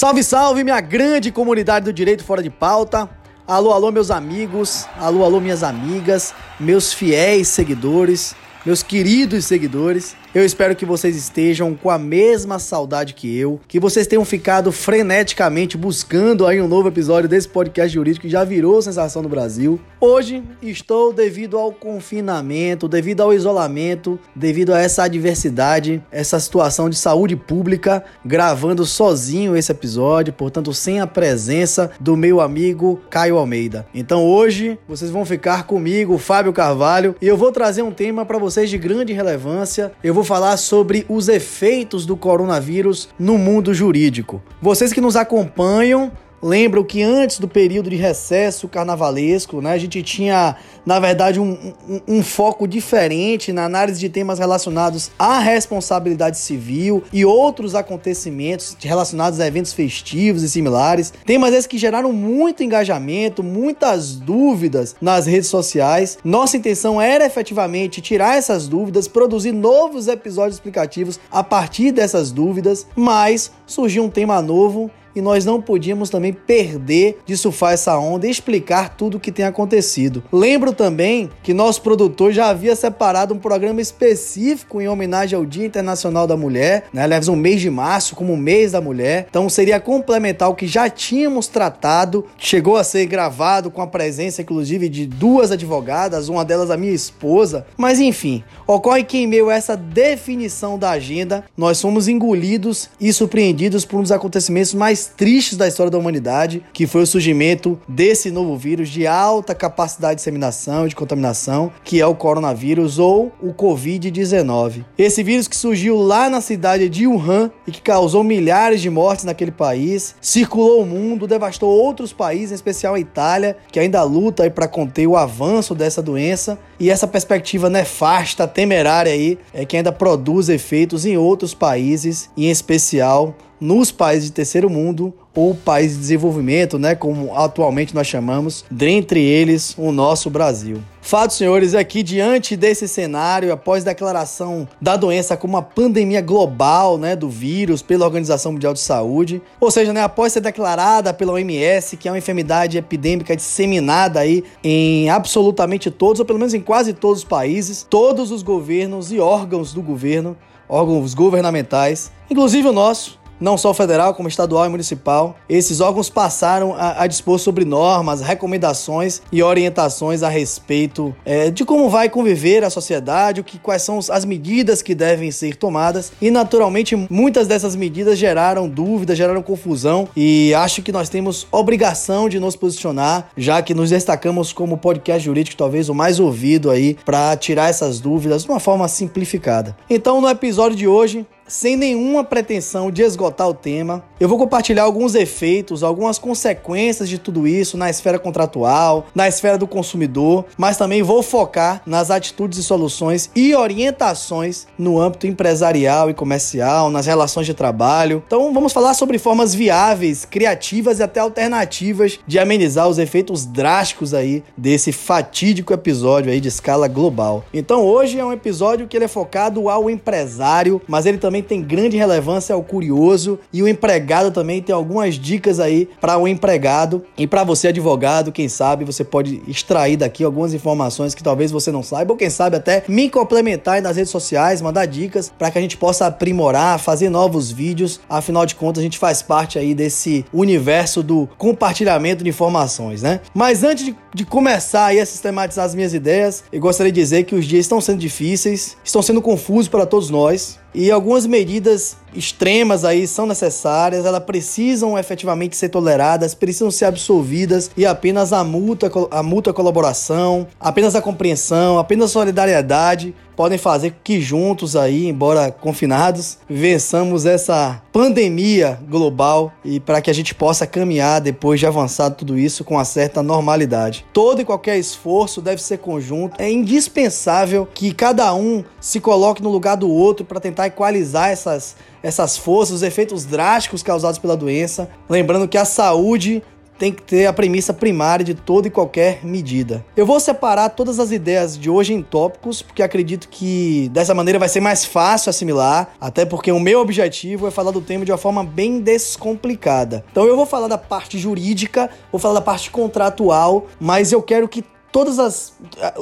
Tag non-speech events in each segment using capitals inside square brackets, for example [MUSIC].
Salve, salve, minha grande comunidade do Direito Fora de Pauta. Alô, alô, meus amigos. Alô, alô, minhas amigas. Meus fiéis seguidores. Meus queridos seguidores. Eu espero que vocês estejam com a mesma saudade que eu, que vocês tenham ficado freneticamente buscando aí um novo episódio desse podcast jurídico que já virou sensação no Brasil. Hoje estou devido ao confinamento, devido ao isolamento, devido a essa adversidade, essa situação de saúde pública, gravando sozinho esse episódio, portanto sem a presença do meu amigo Caio Almeida. Então hoje vocês vão ficar comigo, Fábio Carvalho, e eu vou trazer um tema para vocês de grande relevância. Eu vou vou falar sobre os efeitos do coronavírus no mundo jurídico. Vocês que nos acompanham lembram que antes do período de recesso carnavalesco, né, a gente tinha, na verdade, um, um, um, foco diferente na análise de temas relacionados à responsabilidade civil e outros acontecimentos relacionados a eventos festivos e similares. Temas esses que geraram muito engajamento, muitas dúvidas nas redes sociais. Nossa intenção era efetivamente tirar essas dúvidas, produzir novos episódios explicativos a partir dessas dúvidas, mas surgiu um tema novo e nós não podíamos também perder de surfar essa onda e explicar tudo o que tem acontecido. Lembro também que nosso produtor já havia separado um programa específico em homenagem ao Dia Internacional da Mulher, né? aliás, um mês de março como mês da mulher. Então seria complementar o que já tínhamos tratado, chegou a ser gravado com a presença inclusive de duas advogadas, uma delas a minha esposa. Mas enfim, ocorre que em meio a essa definição da agenda, nós fomos engolidos e surpreendidos por um dos acontecimentos mais mais tristes da história da humanidade, que foi o surgimento desse novo vírus de alta capacidade de disseminação e de contaminação, que é o coronavírus ou o Covid-19. Esse vírus que surgiu lá na cidade de Wuhan e que causou milhares de mortes naquele país, circulou o mundo, devastou outros países, em especial a Itália, que ainda luta para conter o avanço dessa doença, e essa perspectiva nefasta, temerária aí, é que ainda produz efeitos em outros países, em especial nos países de terceiro mundo ou países de desenvolvimento, né, como atualmente nós chamamos, dentre eles o nosso Brasil. Fato, senhores, é que diante desse cenário, após declaração da doença como uma pandemia global, né, do vírus pela Organização Mundial de Saúde, ou seja, né, após ser declarada pela OMS que é uma enfermidade epidêmica disseminada aí em absolutamente todos, ou pelo menos em quase todos os países, todos os governos e órgãos do governo, órgãos governamentais, inclusive o nosso, não só federal, como estadual e municipal. Esses órgãos passaram a, a dispor sobre normas, recomendações e orientações a respeito é, de como vai conviver a sociedade, o que, quais são as medidas que devem ser tomadas. E naturalmente, muitas dessas medidas geraram dúvidas, geraram confusão. E acho que nós temos obrigação de nos posicionar, já que nos destacamos como podcast jurídico, talvez o mais ouvido aí, para tirar essas dúvidas de uma forma simplificada. Então, no episódio de hoje, sem nenhuma pretensão de esgotar o tema. Eu vou compartilhar alguns efeitos, algumas consequências de tudo isso na esfera contratual, na esfera do consumidor, mas também vou focar nas atitudes e soluções e orientações no âmbito empresarial e comercial, nas relações de trabalho. Então vamos falar sobre formas viáveis, criativas e até alternativas de amenizar os efeitos drásticos aí desse fatídico episódio aí de escala global. Então hoje é um episódio que ele é focado ao empresário, mas ele também também tem grande relevância ao curioso e o empregado também tem algumas dicas aí para o empregado e para você advogado, quem sabe você pode extrair daqui algumas informações que talvez você não saiba ou quem sabe até me complementar nas redes sociais, mandar dicas para que a gente possa aprimorar, fazer novos vídeos. Afinal de contas, a gente faz parte aí desse universo do compartilhamento de informações, né? Mas antes de, de começar aí a sistematizar as minhas ideias, eu gostaria de dizer que os dias estão sendo difíceis, estão sendo confusos para todos nós. E algumas medidas extremas aí são necessárias, elas precisam efetivamente ser toleradas, precisam ser absolvidas e apenas a multa, a multa colaboração, apenas a compreensão, apenas a solidariedade podem fazer que juntos aí, embora confinados, vençamos essa pandemia global e para que a gente possa caminhar depois de avançado tudo isso com uma certa normalidade. Todo e qualquer esforço deve ser conjunto. É indispensável que cada um se coloque no lugar do outro para tentar equalizar essas essas forças, os efeitos drásticos causados pela doença. Lembrando que a saúde tem que ter a premissa primária de toda e qualquer medida. Eu vou separar todas as ideias de hoje em tópicos, porque acredito que dessa maneira vai ser mais fácil assimilar, até porque o meu objetivo é falar do tema de uma forma bem descomplicada. Então eu vou falar da parte jurídica, vou falar da parte contratual, mas eu quero que todas as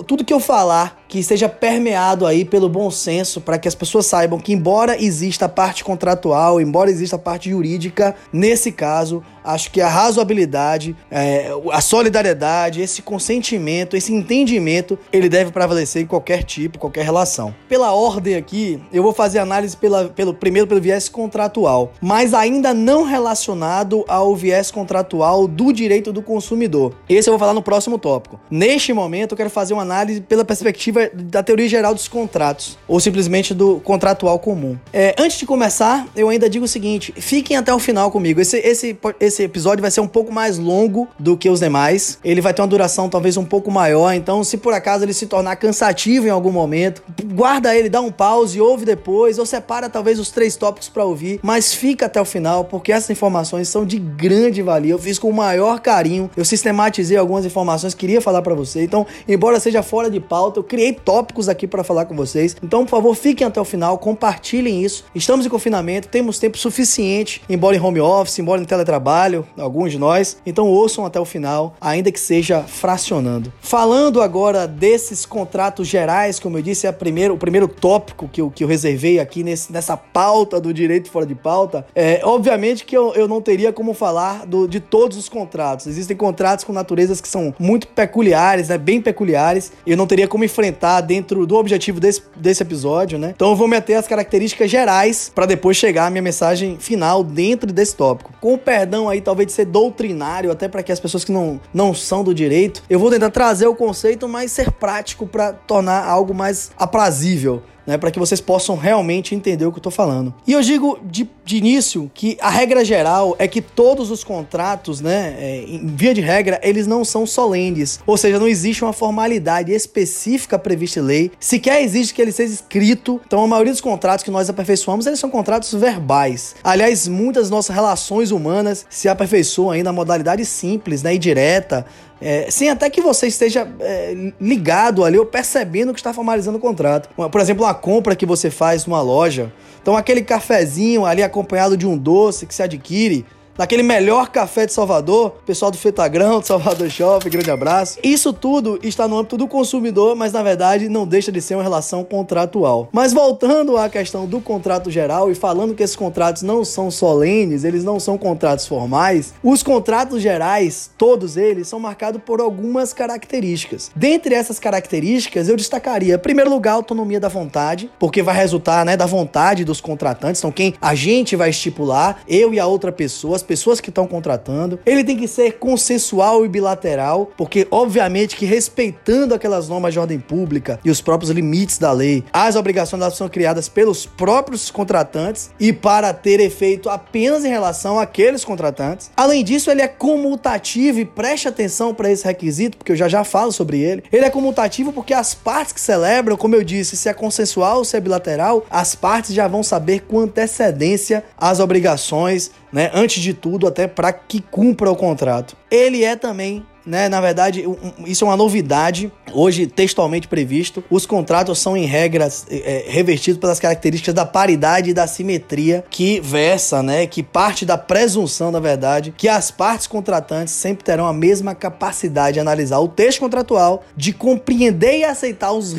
tudo que eu falar que esteja permeado aí pelo bom senso para que as pessoas saibam que embora exista a parte contratual, embora exista a parte jurídica, nesse caso, acho que a razoabilidade, é, a solidariedade, esse consentimento, esse entendimento, ele deve prevalecer em qualquer tipo, qualquer relação. Pela ordem aqui, eu vou fazer análise pela, pelo primeiro pelo viés contratual, mas ainda não relacionado ao viés contratual do direito do consumidor. Esse eu vou falar no próximo tópico. Neste momento, eu quero fazer uma análise pela perspectiva da teoria geral dos contratos, ou simplesmente do contratual comum. É, antes de começar, eu ainda digo o seguinte: fiquem até o final comigo. Esse, esse, esse episódio vai ser um pouco mais longo do que os demais. Ele vai ter uma duração talvez um pouco maior. Então, se por acaso ele se tornar cansativo em algum momento, guarda ele, dá um pause, ouve depois, ou separa talvez os três tópicos para ouvir, mas fica até o final, porque essas informações são de grande valia. Eu fiz com o maior carinho, eu sistematizei algumas informações que queria falar para você. Então, embora seja fora de pauta, eu criei tópicos aqui para falar com vocês. Então, por favor, fiquem até o final, compartilhem isso. Estamos em confinamento, temos tempo suficiente, embora em home office, embora em teletrabalho, alguns de nós. Então, ouçam até o final, ainda que seja fracionando. Falando agora desses contratos gerais, como eu disse, é o primeiro tópico que eu, que eu reservei aqui nesse, nessa pauta do direito fora de pauta. É, obviamente que eu, eu não teria como falar do, de todos os contratos. Existem contratos com naturezas que são muito peculiares, né, bem peculiares. Eu não teria como enfrentar dentro do objetivo desse, desse episódio, né? Então eu vou meter as características gerais para depois chegar a minha mensagem final dentro desse tópico. Com o perdão aí, talvez de ser doutrinário, até para que as pessoas que não, não são do direito, eu vou tentar trazer o conceito, mas ser prático para tornar algo mais aprazível né, para que vocês possam realmente entender o que eu estou falando. E eu digo de, de, início que a regra geral é que todos os contratos, né, é, em via de regra, eles não são solenes, ou seja, não existe uma formalidade específica prevista em lei, sequer existe que ele seja escrito. Então, a maioria dos contratos que nós aperfeiçoamos, eles são contratos verbais. Aliás, muitas das nossas relações humanas se aperfeiçoam aí na modalidade simples, né, e direta, é, sem até que você esteja é, ligado ali ou percebendo que está formalizando o contrato. Por exemplo, uma compra que você faz numa loja. Então, aquele cafezinho ali acompanhado de um doce que se adquire daquele melhor café de Salvador, pessoal do Fetagrão, do Salvador Shopping, grande abraço. Isso tudo está no âmbito do consumidor, mas na verdade não deixa de ser uma relação contratual. Mas voltando à questão do contrato geral e falando que esses contratos não são solenes, eles não são contratos formais, os contratos gerais, todos eles, são marcados por algumas características. Dentre essas características, eu destacaria, em primeiro lugar, a autonomia da vontade, porque vai resultar né, da vontade dos contratantes, então quem a gente vai estipular, eu e a outra pessoa, pessoas que estão contratando. Ele tem que ser consensual e bilateral, porque obviamente que respeitando aquelas normas de ordem pública e os próprios limites da lei, as obrigações elas são criadas pelos próprios contratantes e para ter efeito apenas em relação àqueles contratantes. Além disso, ele é comutativo e preste atenção para esse requisito, porque eu já já falo sobre ele. Ele é comutativo porque as partes que celebram, como eu disse, se é consensual se é bilateral, as partes já vão saber com antecedência as obrigações né? Antes de tudo, até para que cumpra o contrato. Ele é também né? Na verdade, isso é uma novidade, hoje textualmente previsto. Os contratos são, em regras, é, é, revestidos pelas características da paridade e da simetria, que versa, né? Que parte da presunção, da verdade, que as partes contratantes sempre terão a mesma capacidade de analisar o texto contratual, de compreender e aceitar os,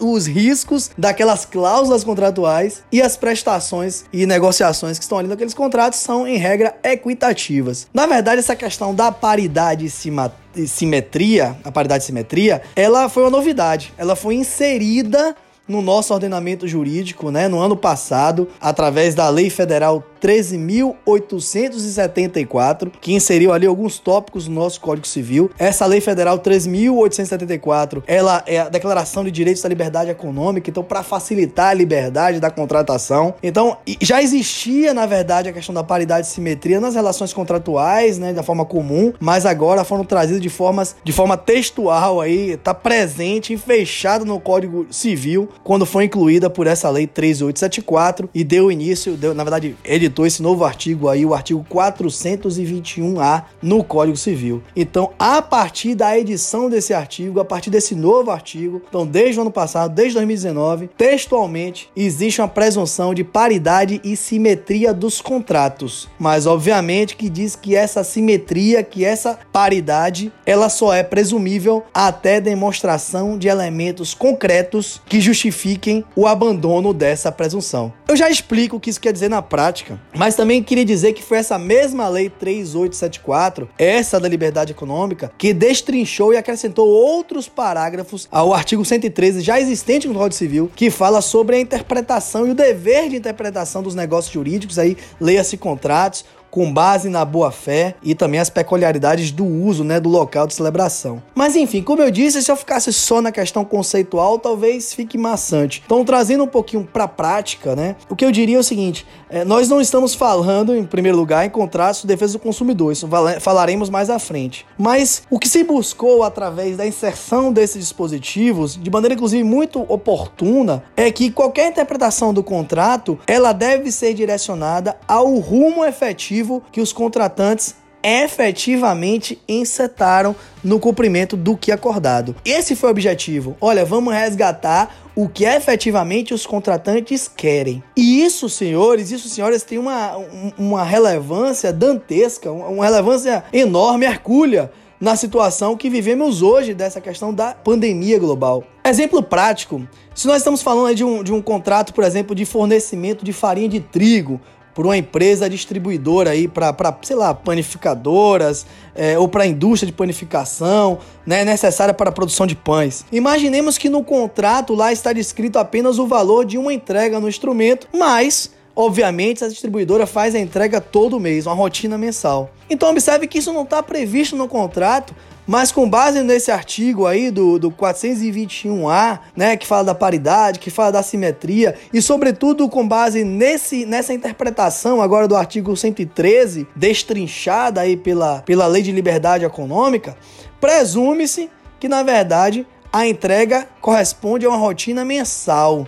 os riscos daquelas cláusulas contratuais e as prestações e negociações que estão ali naqueles contratos são, em regra, equitativas. Na verdade, essa questão da paridade e simetria simetria, a paridade de simetria, ela foi uma novidade. Ela foi inserida no nosso ordenamento jurídico, né, no ano passado, através da Lei Federal 13.874, que inseriu ali alguns tópicos no nosso Código Civil. Essa Lei Federal 13.874, ela é a Declaração de Direitos da Liberdade Econômica, então para facilitar a liberdade da contratação. Então, já existia, na verdade, a questão da paridade e simetria nas relações contratuais, né, da forma comum, mas agora foram trazidos de formas de forma textual aí, tá presente e fechado no Código Civil quando foi incluída por essa lei 3874 e deu início, deu, na verdade, editou esse novo artigo aí, o artigo 421A no Código Civil. Então, a partir da edição desse artigo, a partir desse novo artigo, então desde o ano passado, desde 2019, textualmente existe uma presunção de paridade e simetria dos contratos. Mas obviamente que diz que essa simetria, que essa paridade, ela só é presumível até demonstração de elementos concretos que justifiquem o abandono dessa presunção. Eu já explico o que isso quer dizer na prática, mas também queria dizer que foi essa mesma lei 3874, essa da liberdade econômica, que destrinchou e acrescentou outros parágrafos ao artigo 113 já existente no Código Civil, que fala sobre a interpretação e o dever de interpretação dos negócios jurídicos, aí leia-se contratos, com base na boa fé e também as peculiaridades do uso, né, do local de celebração. Mas enfim, como eu disse, se eu ficasse só na questão conceitual, talvez fique maçante. Então, trazendo um pouquinho para a prática, né, o que eu diria é o seguinte: é, nós não estamos falando, em primeiro lugar, em contratos de defesa do consumidor, isso falaremos mais à frente. Mas o que se buscou através da inserção desses dispositivos, de maneira inclusive muito oportuna, é que qualquer interpretação do contrato ela deve ser direcionada ao rumo efetivo que os contratantes efetivamente encetaram no cumprimento do que acordado. Esse foi o objetivo. Olha, vamos resgatar o que efetivamente os contratantes querem. E isso, senhores, isso, senhoras, tem uma, uma relevância dantesca, uma relevância enorme, hercúlea na situação que vivemos hoje dessa questão da pandemia global. Exemplo prático, se nós estamos falando de um, de um contrato, por exemplo, de fornecimento de farinha de trigo por uma empresa distribuidora aí para, sei lá, panificadoras é, ou para a indústria de panificação, né, necessária para a produção de pães. Imaginemos que no contrato lá está descrito apenas o valor de uma entrega no instrumento, mas Obviamente, a distribuidora faz a entrega todo mês, uma rotina mensal. Então, observe que isso não está previsto no contrato, mas com base nesse artigo aí do, do 421A, né, que fala da paridade, que fala da simetria, e sobretudo com base nesse, nessa interpretação agora do artigo 113, destrinchada aí pela, pela Lei de Liberdade Econômica, presume-se que, na verdade, a entrega corresponde a uma rotina mensal.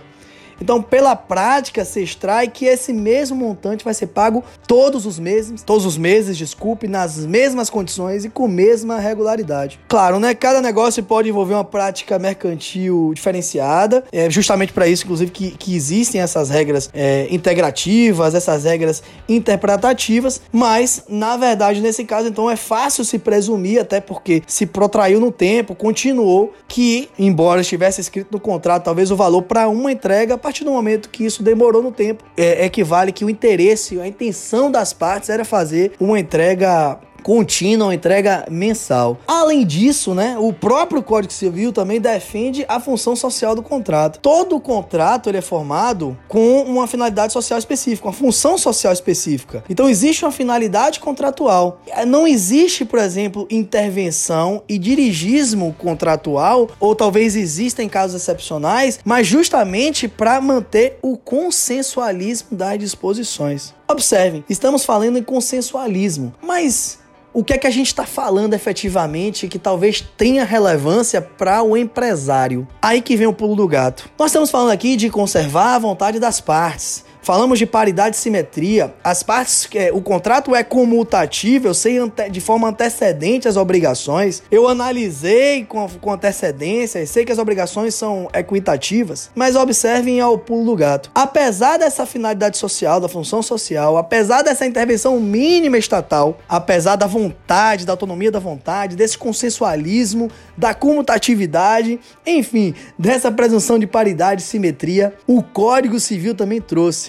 Então, pela prática, se extrai que esse mesmo montante vai ser pago todos os meses, todos os meses, desculpe, nas mesmas condições e com mesma regularidade. Claro, né? Cada negócio pode envolver uma prática mercantil diferenciada, é justamente para isso, inclusive, que, que existem essas regras é, integrativas, essas regras interpretativas, mas, na verdade, nesse caso, então, é fácil se presumir, até porque se protraiu no tempo, continuou, que, embora estivesse escrito no contrato, talvez o valor para uma entrega partir do momento que isso demorou no tempo, é, equivale que o interesse, a intenção das partes era fazer uma entrega contínua, uma entrega mensal. Além disso, né, o próprio Código Civil também defende a função social do contrato. Todo contrato ele é formado com uma finalidade social específica, uma função social específica. Então existe uma finalidade contratual. Não existe, por exemplo, intervenção e dirigismo contratual, ou talvez exista em casos excepcionais, mas justamente para manter o consensualismo das disposições. Observem, estamos falando em consensualismo, mas o que é que a gente está falando efetivamente que talvez tenha relevância para o empresário? Aí que vem o pulo do gato. Nós estamos falando aqui de conservar a vontade das partes. Falamos de paridade e simetria. As partes, é, o contrato é comutativo, eu sei de forma antecedente as obrigações. Eu analisei com, com antecedência, sei que as obrigações são equitativas, mas observem ao pulo do gato. Apesar dessa finalidade social, da função social, apesar dessa intervenção mínima estatal, apesar da vontade, da autonomia da vontade, desse consensualismo, da comutatividade, enfim, dessa presunção de paridade e simetria, o Código Civil também trouxe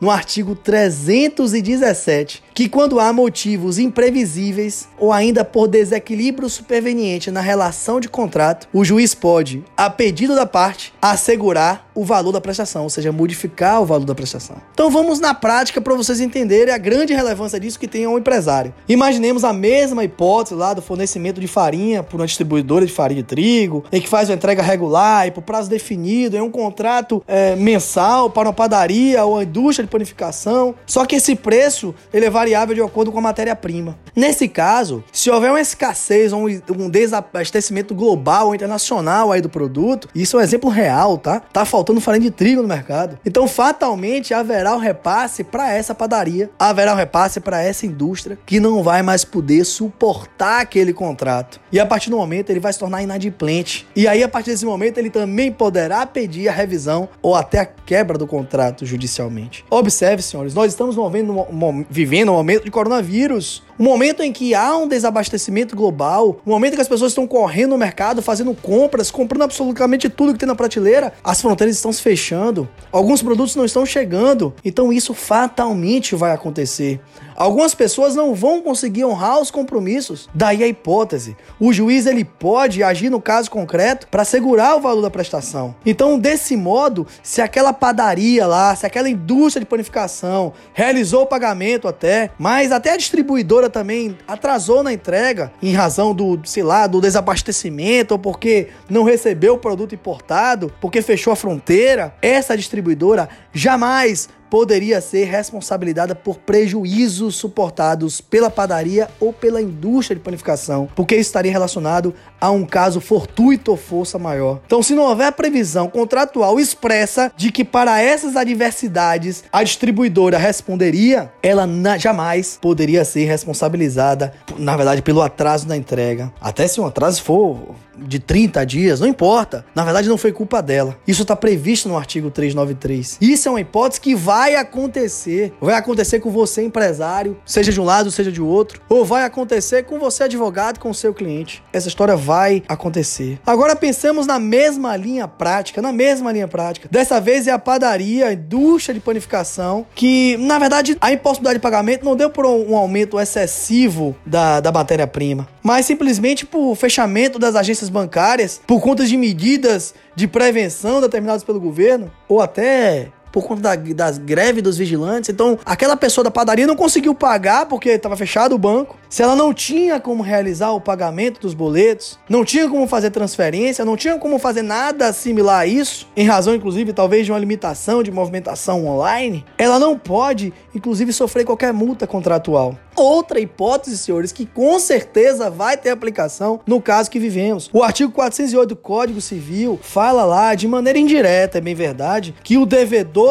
no artigo 317 que quando há motivos imprevisíveis ou ainda por desequilíbrio superveniente na relação de contrato, o juiz pode, a pedido da parte, assegurar o valor da prestação, ou seja, modificar o valor da prestação. Então vamos na prática para vocês entenderem a grande relevância disso que tem ao empresário. Imaginemos a mesma hipótese lá do fornecimento de farinha por uma distribuidora de farinha de trigo, em que faz uma entrega regular e por prazo definido, é um contrato é, mensal para uma padaria ou uma indústria de panificação. Só que esse preço ele é variável de acordo com a matéria-prima. Nesse caso, se houver uma escassez ou um desabastecimento global ou internacional aí do produto, isso é um exemplo real, tá? Tá faltando farinha de trigo no mercado. Então, fatalmente haverá um repasse para essa padaria, haverá um repasse para essa indústria que não vai mais poder suportar aquele contrato. E a partir do momento ele vai se tornar inadimplente. E aí a partir desse momento ele também poderá pedir a revisão ou até a quebra do contrato judicialmente. Observe, senhores, nós estamos vivendo um momento de coronavírus. Um momento em que há um desabastecimento global, um momento em que as pessoas estão correndo no mercado, fazendo compras, comprando absolutamente tudo que tem na prateleira, as fronteiras estão se fechando, alguns produtos não estão chegando, então isso fatalmente vai acontecer. Algumas pessoas não vão conseguir honrar os compromissos. Daí a hipótese. O juiz ele pode agir no caso concreto para segurar o valor da prestação. Então, desse modo, se aquela padaria lá, se aquela indústria de panificação realizou o pagamento até, mas até a distribuidora também atrasou na entrega em razão do, sei lá, do desabastecimento ou porque não recebeu o produto importado, porque fechou a fronteira, essa distribuidora jamais poderia ser responsabilizada por prejuízos suportados pela padaria ou pela indústria de panificação, porque isso estaria relacionado a um caso fortuito ou força maior. Então, se não houver previsão contratual expressa de que para essas adversidades a distribuidora responderia, ela jamais poderia ser responsabilizada, na verdade, pelo atraso na entrega. Até se um atraso for de 30 dias, não importa. Na verdade, não foi culpa dela. Isso está previsto no artigo 393. Isso é uma hipótese que vai acontecer. Vai acontecer com você, empresário, seja de um lado, seja de outro. Ou vai acontecer com você, advogado, com o seu cliente. Essa história vai acontecer. Agora pensamos na mesma linha prática, na mesma linha prática. Dessa vez é a padaria, a indústria de panificação, que, na verdade, a impossibilidade de pagamento não deu por um aumento excessivo da, da matéria-prima, mas simplesmente por fechamento das agências bancárias por conta de medidas de prevenção determinadas pelo governo, ou até por conta da, das greves dos vigilantes. Então, aquela pessoa da padaria não conseguiu pagar porque estava fechado o banco. Se ela não tinha como realizar o pagamento dos boletos, não tinha como fazer transferência, não tinha como fazer nada similar a isso, em razão, inclusive, talvez de uma limitação de movimentação online, ela não pode, inclusive, sofrer qualquer multa contratual. Outra hipótese, senhores, que com certeza vai ter aplicação no caso que vivemos. O artigo 408 do Código Civil fala lá, de maneira indireta, é bem verdade, que o devedor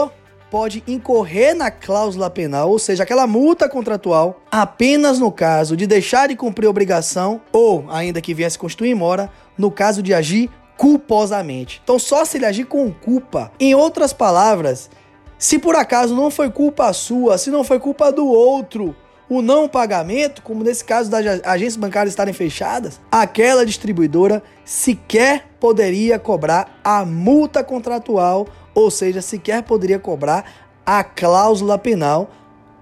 pode incorrer na cláusula penal, ou seja, aquela multa contratual, apenas no caso de deixar de cumprir obrigação ou, ainda que viesse constituir mora, no caso de agir culposamente. Então, só se ele agir com culpa. Em outras palavras, se por acaso não foi culpa sua, se não foi culpa do outro, o não pagamento, como nesse caso das agências bancárias estarem fechadas, aquela distribuidora sequer poderia cobrar a multa contratual, ou seja, sequer poderia cobrar a cláusula penal,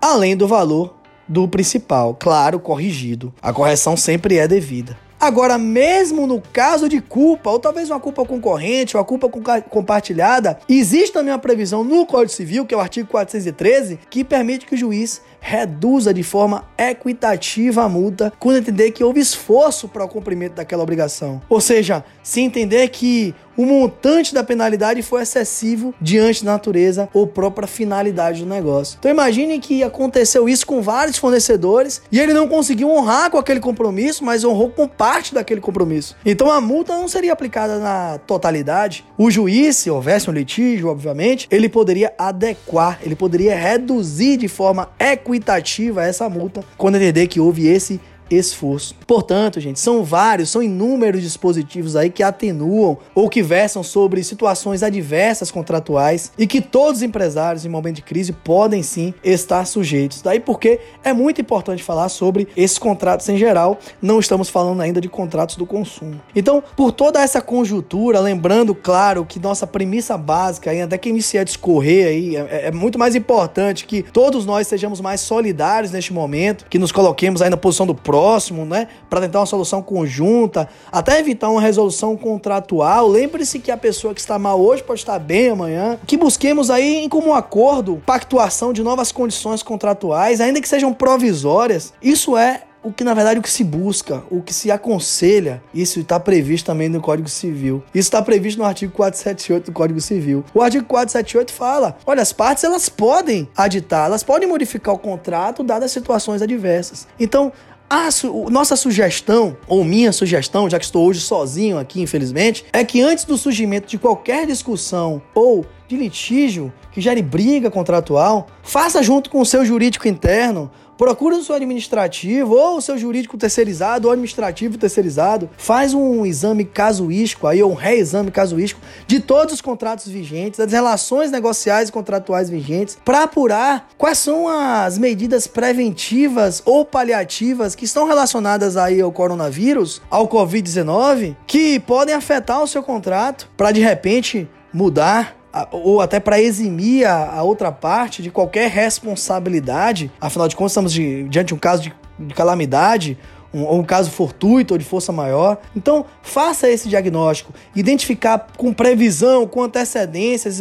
além do valor do principal, claro, corrigido. A correção sempre é devida. Agora, mesmo no caso de culpa, ou talvez uma culpa concorrente, ou a culpa compartilhada, existe também uma previsão no Código Civil, que é o artigo 413, que permite que o juiz reduza de forma equitativa a multa quando entender que houve esforço para o cumprimento daquela obrigação. Ou seja, se entender que o montante da penalidade foi excessivo diante da natureza ou própria finalidade do negócio. Então imagine que aconteceu isso com vários fornecedores e ele não conseguiu honrar com aquele compromisso, mas honrou com parte daquele compromisso. Então a multa não seria aplicada na totalidade. O juiz, se houvesse um litígio, obviamente, ele poderia adequar, ele poderia reduzir de forma equitativa essa multa quando entender que houve esse esforço. Portanto, gente, são vários, são inúmeros dispositivos aí que atenuam ou que versam sobre situações adversas contratuais e que todos os empresários em momento de crise podem sim estar sujeitos. Daí porque é muito importante falar sobre esses contratos em geral, não estamos falando ainda de contratos do consumo. Então, por toda essa conjuntura, lembrando, claro, que nossa premissa básica, até que iniciar a discorrer aí, é, é muito mais importante que todos nós sejamos mais solidários neste momento, que nos coloquemos aí na posição do próximo, né? Para tentar uma solução conjunta, até evitar uma resolução contratual. Lembre-se que a pessoa que está mal hoje pode estar bem amanhã. Que busquemos aí em comum acordo, pactuação de novas condições contratuais, ainda que sejam provisórias. Isso é o que na verdade o que se busca, o que se aconselha, isso está previsto também no Código Civil. Isso está previsto no artigo 478 do Código Civil. O artigo 478 fala: olha, as partes elas podem aditar, elas podem modificar o contrato dadas situações adversas. Então, a su nossa sugestão, ou minha sugestão, já que estou hoje sozinho aqui, infelizmente, é que antes do surgimento de qualquer discussão ou de litígio que gere briga contratual, faça junto com o seu jurídico interno Procura o seu administrativo ou o seu jurídico terceirizado ou administrativo terceirizado. Faz um exame casuístico aí, ou um reexame casuístico de todos os contratos vigentes, das relações negociais e contratuais vigentes, para apurar quais são as medidas preventivas ou paliativas que estão relacionadas aí ao coronavírus, ao Covid-19, que podem afetar o seu contrato para de repente mudar ou até para eximir a, a, outra parte de qualquer responsabilidade. Afinal de contas, estamos de, diante de um caso de, de calamidade, um, ou um caso fortuito ou de força maior. Então, faça esse diagnóstico. Identificar com previsão, com antecedências,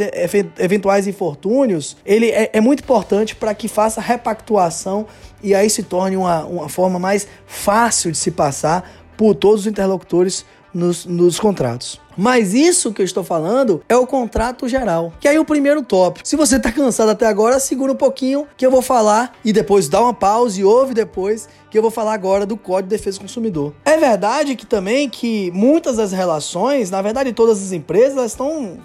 eventuais infortúnios, ele é, é muito importante para que faça repactuação e aí se torne uma, uma forma mais fácil de se passar por todos os interlocutores nos, nos contratos. Mas isso que eu estou falando é o contrato geral. Que aí o primeiro tópico. Se você está cansado até agora, segura um pouquinho que eu vou falar e depois dá uma pausa e ouve depois que eu vou falar agora do Código de Defesa do Consumidor. É verdade que também que muitas das relações, na verdade todas as empresas, estão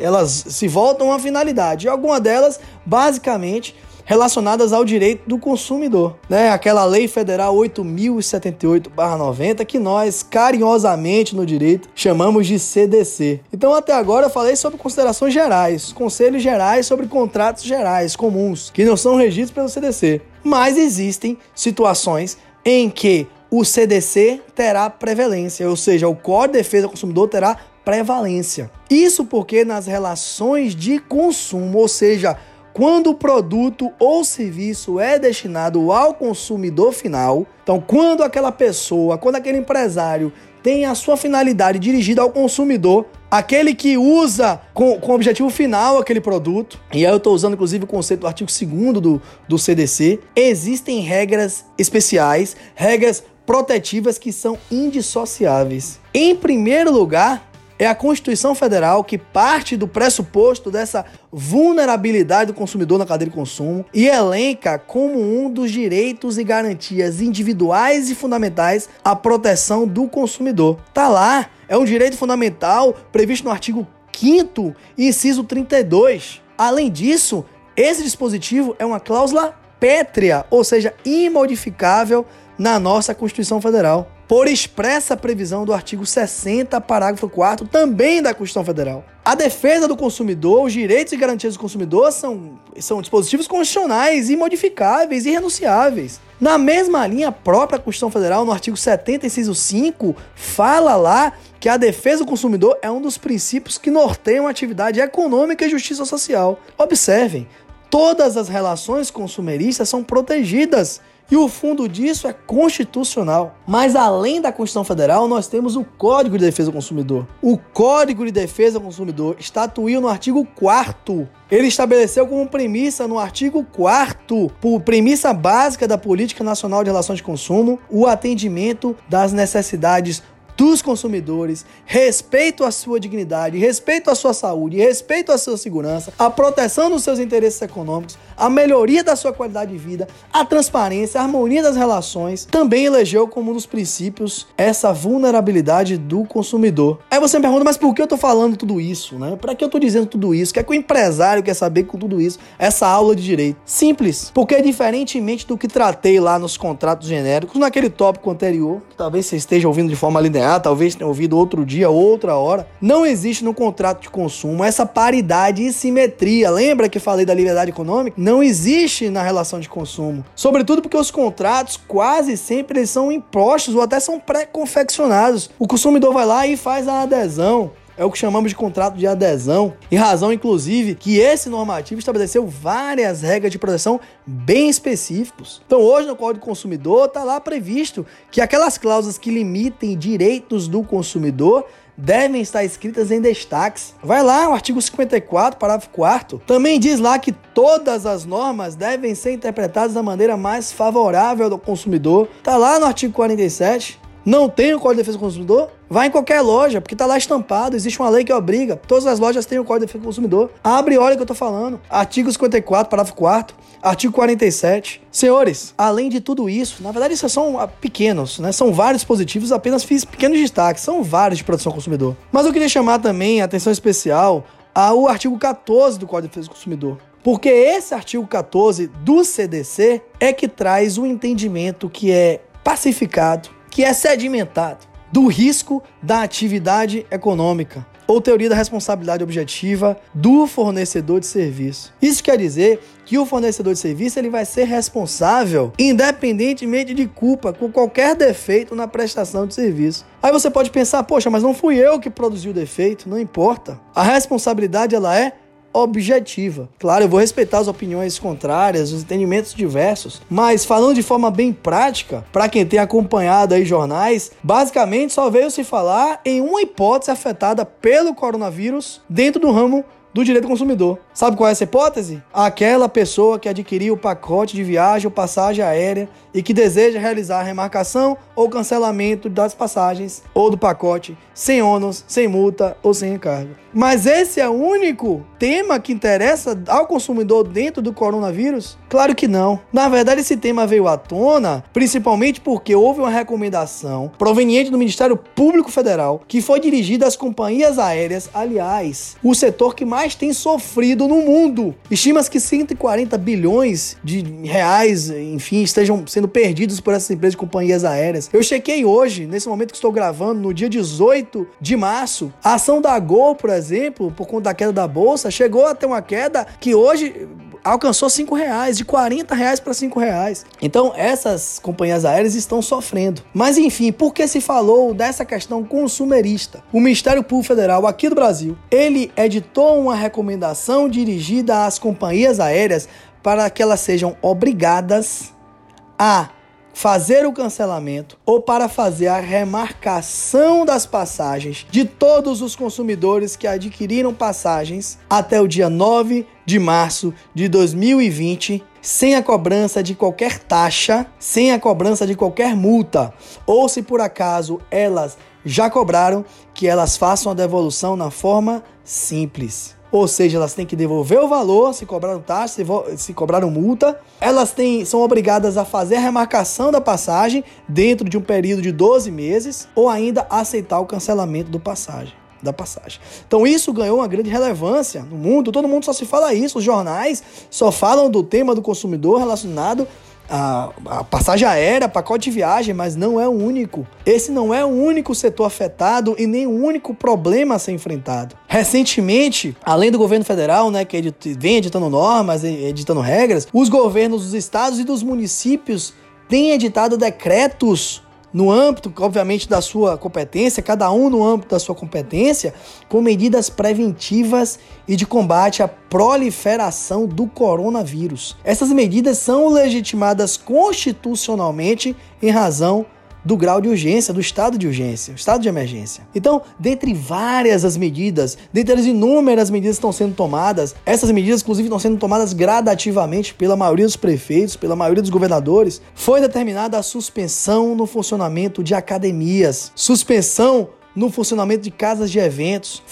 elas se voltam a finalidade. E alguma delas, basicamente, relacionadas ao direito do consumidor, né? Aquela Lei Federal 8078/90 que nós carinhosamente no direito chamamos de CDC. Então até agora eu falei sobre considerações gerais, conselhos gerais sobre contratos gerais comuns que não são regidos pelo CDC. Mas existem situações em que o CDC terá prevalência, ou seja, o Código de Defesa do Consumidor terá prevalência. Isso porque nas relações de consumo, ou seja, quando o produto ou serviço é destinado ao consumidor final, então quando aquela pessoa, quando aquele empresário tem a sua finalidade dirigida ao consumidor, aquele que usa com, com objetivo final aquele produto, e aí eu estou usando inclusive o conceito do artigo 2 do, do CDC, existem regras especiais, regras protetivas que são indissociáveis. Em primeiro lugar, é a Constituição Federal que parte do pressuposto dessa vulnerabilidade do consumidor na cadeia de consumo e elenca como um dos direitos e garantias individuais e fundamentais a proteção do consumidor. Tá lá, é um direito fundamental previsto no artigo 5 inciso 32. Além disso, esse dispositivo é uma cláusula pétrea, ou seja, imodificável na nossa Constituição Federal por expressa previsão do artigo 60, parágrafo 4, também da Constituição Federal. A defesa do consumidor, os direitos e garantias do consumidor são, são dispositivos constitucionais imodificáveis e irrenunciáveis. Na mesma linha, a própria Constituição Federal, no artigo 70, inciso 5, fala lá que a defesa do consumidor é um dos princípios que norteiam a atividade econômica e justiça social. Observem, todas as relações consumeristas são protegidas e o fundo disso é constitucional. Mas além da Constituição Federal, nós temos o Código de Defesa do Consumidor. O Código de Defesa do Consumidor estatuiu no artigo 4 ele estabeleceu como premissa no artigo 4 por premissa básica da Política Nacional de Relações de Consumo, o atendimento das necessidades dos consumidores, respeito à sua dignidade, respeito à sua saúde, respeito à sua segurança, a proteção dos seus interesses econômicos, a melhoria da sua qualidade de vida, a transparência, a harmonia das relações, também elegeu como um dos princípios essa vulnerabilidade do consumidor. Aí você me pergunta, mas por que eu tô falando tudo isso, né? Para que eu tô dizendo tudo isso? O que é que o empresário quer saber com tudo isso? Essa aula de direito. Simples, porque diferentemente do que tratei lá nos contratos genéricos, naquele tópico anterior, que talvez você esteja ouvindo de forma linear, talvez tenha ouvido outro dia, outra hora, não existe no contrato de consumo essa paridade e simetria. Lembra que falei da liberdade econômica? Não existe na relação de consumo. Sobretudo porque os contratos quase sempre eles são impostos ou até são pré-confeccionados. O consumidor vai lá e faz a adesão. É o que chamamos de contrato de adesão, e razão, inclusive, que esse normativo estabeleceu várias regras de proteção bem específicos. Então, hoje no Código do Consumidor está lá previsto que aquelas cláusulas que limitem direitos do consumidor devem estar escritas em destaques. Vai lá, o artigo 54, parágrafo 4 também diz lá que todas as normas devem ser interpretadas da maneira mais favorável ao consumidor. Tá lá no artigo 47. Não tem o Código de Defesa do Consumidor? Vai em qualquer loja, porque tá lá estampado, existe uma lei que obriga. Todas as lojas têm o Código de Defesa do Consumidor. Abre e olha o que eu tô falando. Artigo 54, parágrafo 4 artigo 47. Senhores, além de tudo isso, na verdade isso são ah, pequenos, né? São vários dispositivos, apenas fiz pequenos destaques, são vários de proteção ao consumidor. Mas eu queria chamar também atenção especial ao artigo 14 do Código de Defesa do Consumidor. Porque esse artigo 14 do CDC é que traz um entendimento que é pacificado, que é sedimentado do risco da atividade econômica ou teoria da responsabilidade objetiva do fornecedor de serviço. Isso quer dizer que o fornecedor de serviço ele vai ser responsável independentemente de culpa com qualquer defeito na prestação de serviço. Aí você pode pensar, poxa, mas não fui eu que produzi o defeito, não importa. A responsabilidade ela é objetiva. Claro, eu vou respeitar as opiniões contrárias, os entendimentos diversos, mas falando de forma bem prática, para quem tem acompanhado aí jornais, basicamente só veio se falar em uma hipótese afetada pelo coronavírus dentro do ramo do direito do consumidor. Sabe qual é essa hipótese? Aquela pessoa que adquiriu o pacote de viagem ou passagem aérea e que deseja realizar a remarcação ou cancelamento das passagens ou do pacote sem ônus, sem multa ou sem recarga. Mas esse é o único tema que interessa ao consumidor dentro do coronavírus? Claro que não. Na verdade, esse tema veio à tona principalmente porque houve uma recomendação proveniente do Ministério Público Federal que foi dirigida às companhias aéreas, aliás, o setor que mais tem sofrido no mundo. Estima-se que 140 bilhões de reais, enfim, estejam sendo perdidos por essas empresas de companhias aéreas. Eu chequei hoje, nesse momento que estou gravando, no dia 18 de março, a ação da Gol, por exemplo, por conta da queda da bolsa, chegou a ter uma queda que hoje alcançou 5 reais, de 40 reais para 5 reais. Então essas companhias aéreas estão sofrendo. Mas enfim, por que se falou dessa questão consumerista? O Ministério Público Federal aqui do Brasil, ele editou uma recomendação dirigida às companhias aéreas para que elas sejam obrigadas a fazer o cancelamento ou para fazer a remarcação das passagens de todos os consumidores que adquiriram passagens até o dia 9 de março de 2020, sem a cobrança de qualquer taxa, sem a cobrança de qualquer multa, ou se por acaso elas já cobraram, que elas façam a devolução na forma simples ou seja, elas têm que devolver o valor, se cobraram taxa, se, se cobraram multa. Elas têm, são obrigadas a fazer a remarcação da passagem dentro de um período de 12 meses ou ainda aceitar o cancelamento do passagem da passagem. Então isso ganhou uma grande relevância no mundo, todo mundo só se fala isso, os jornais só falam do tema do consumidor relacionado a, a, passagem aérea, pacote de viagem, mas não é o único. Esse não é o único setor afetado e nem o único problema a ser enfrentado. Recentemente, além do governo federal, né, que vem editando normas, editando regras, os governos dos estados e dos municípios têm editado decretos no âmbito, obviamente, da sua competência, cada um no âmbito da sua competência, com medidas preventivas e de combate à proliferação do coronavírus. Essas medidas são legitimadas constitucionalmente em razão do grau de urgência, do estado de urgência, estado de emergência. Então, dentre várias as medidas, dentre as inúmeras medidas que estão sendo tomadas, essas medidas, inclusive, estão sendo tomadas gradativamente pela maioria dos prefeitos, pela maioria dos governadores, foi determinada a suspensão no funcionamento de academias, suspensão no funcionamento de casas de eventos,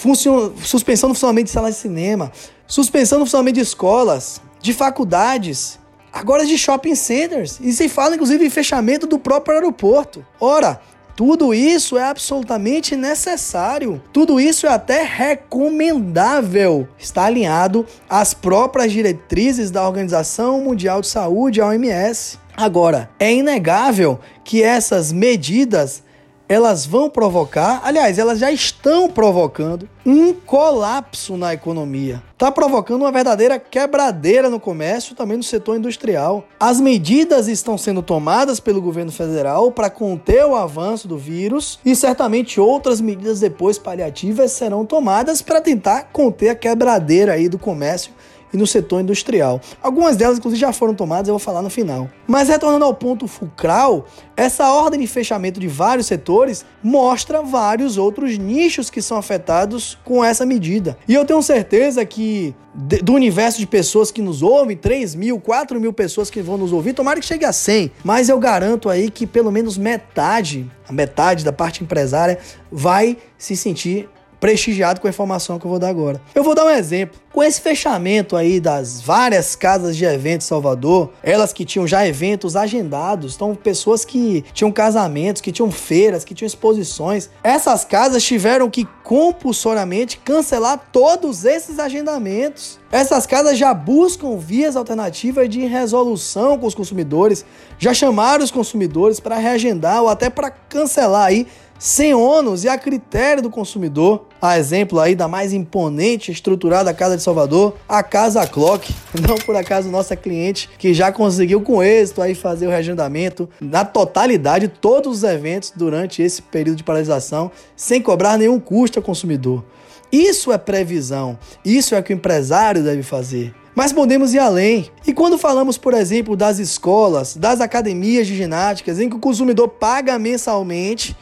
suspensão no funcionamento de salas de cinema, suspensão no funcionamento de escolas, de faculdades agora de shopping centers. E se fala, inclusive, em fechamento do próprio aeroporto. Ora, tudo isso é absolutamente necessário. Tudo isso é até recomendável. Está alinhado às próprias diretrizes da Organização Mundial de Saúde, a OMS. Agora, é inegável que essas medidas elas vão provocar, aliás, elas já estão provocando um colapso na economia. Está provocando uma verdadeira quebradeira no comércio, também no setor industrial. As medidas estão sendo tomadas pelo governo federal para conter o avanço do vírus e certamente outras medidas depois paliativas serão tomadas para tentar conter a quebradeira aí do comércio e no setor industrial. Algumas delas, inclusive, já foram tomadas, eu vou falar no final. Mas retornando ao ponto fulcral, essa ordem de fechamento de vários setores mostra vários outros nichos que são afetados com essa medida. E eu tenho certeza que do universo de pessoas que nos ouvem, 3 mil, 4 mil pessoas que vão nos ouvir, tomara que chegue a 100, mas eu garanto aí que pelo menos metade, a metade da parte empresária vai se sentir prestigiado com a informação que eu vou dar agora. Eu vou dar um exemplo. Com esse fechamento aí das várias casas de eventos em Salvador, elas que tinham já eventos agendados, então pessoas que tinham casamentos, que tinham feiras, que tinham exposições, essas casas tiveram que compulsoriamente cancelar todos esses agendamentos. Essas casas já buscam vias alternativas de resolução com os consumidores, já chamaram os consumidores para reagendar ou até para cancelar aí sem ônus e a critério do consumidor. A exemplo aí da mais imponente estruturada Casa de Salvador, a Casa Clock. [LAUGHS] Não por acaso nossa cliente que já conseguiu com êxito aí fazer o reagendamento na totalidade de todos os eventos durante esse período de paralisação, sem cobrar nenhum custo ao consumidor. Isso é previsão, isso é o que o empresário deve fazer. Mas podemos ir além. E quando falamos, por exemplo, das escolas, das academias de ginásticas, em que o consumidor paga mensalmente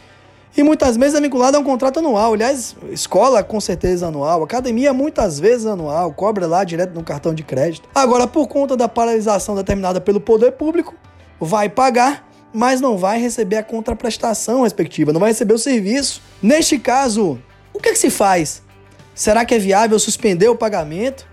e muitas vezes é vinculado a um contrato anual. Aliás, escola com certeza anual, academia muitas vezes anual, cobra lá direto no cartão de crédito. Agora, por conta da paralisação determinada pelo poder público, vai pagar, mas não vai receber a contraprestação respectiva, não vai receber o serviço. Neste caso, o que, é que se faz? Será que é viável suspender o pagamento?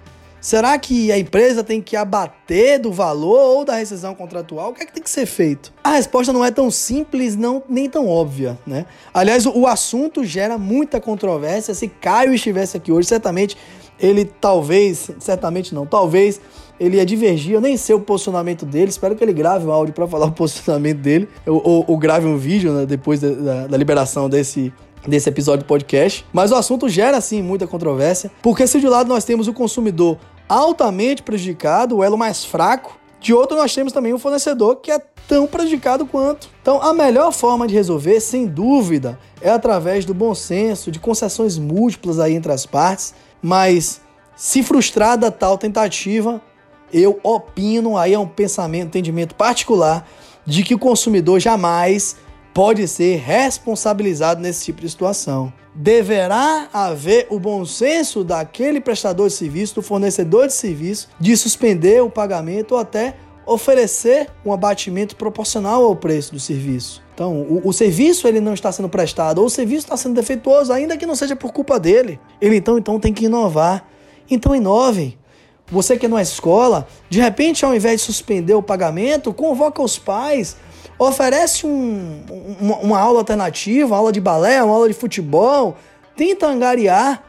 Será que a empresa tem que abater do valor ou da rescisão contratual? O que é que tem que ser feito? A resposta não é tão simples, não, nem tão óbvia, né? Aliás, o, assunto gera muita controvérsia. Se Caio estivesse aqui hoje, certamente ele talvez, certamente não, talvez ele ia divergir. Eu nem sei o posicionamento dele. Espero que ele grave um áudio para falar o [LAUGHS] posicionamento dele. Ou, ou, ou grave um vídeo né, depois da, da, da liberação desse, desse episódio do podcast. Mas o assunto gera, sim, muita controvérsia. Porque se de um lado nós temos o consumidor altamente prejudicado, o elo mais fraco. De outro, nós temos também um fornecedor que é tão prejudicado quanto. Então, a melhor forma de resolver, sem dúvida, é através do bom senso, de concessões múltiplas aí entre as partes. Mas, se frustrada tal tentativa, eu opino, aí é um pensamento, entendimento particular, de que o consumidor jamais pode ser responsabilizado nesse tipo de situação deverá haver o bom senso daquele prestador de serviço, do fornecedor de serviço, de suspender o pagamento ou até oferecer um abatimento proporcional ao preço do serviço. Então, o, o, serviço ele não está sendo prestado, ou o serviço está sendo defeituoso, ainda que não seja por culpa dele. Ele então, então tem que inovar. Então inove. Você que é numa escola, de repente, ao invés de suspender o pagamento, convoca os pais, oferece um, uma, uma aula alternativa, aula de balé, uma aula de futebol, tenta angariar.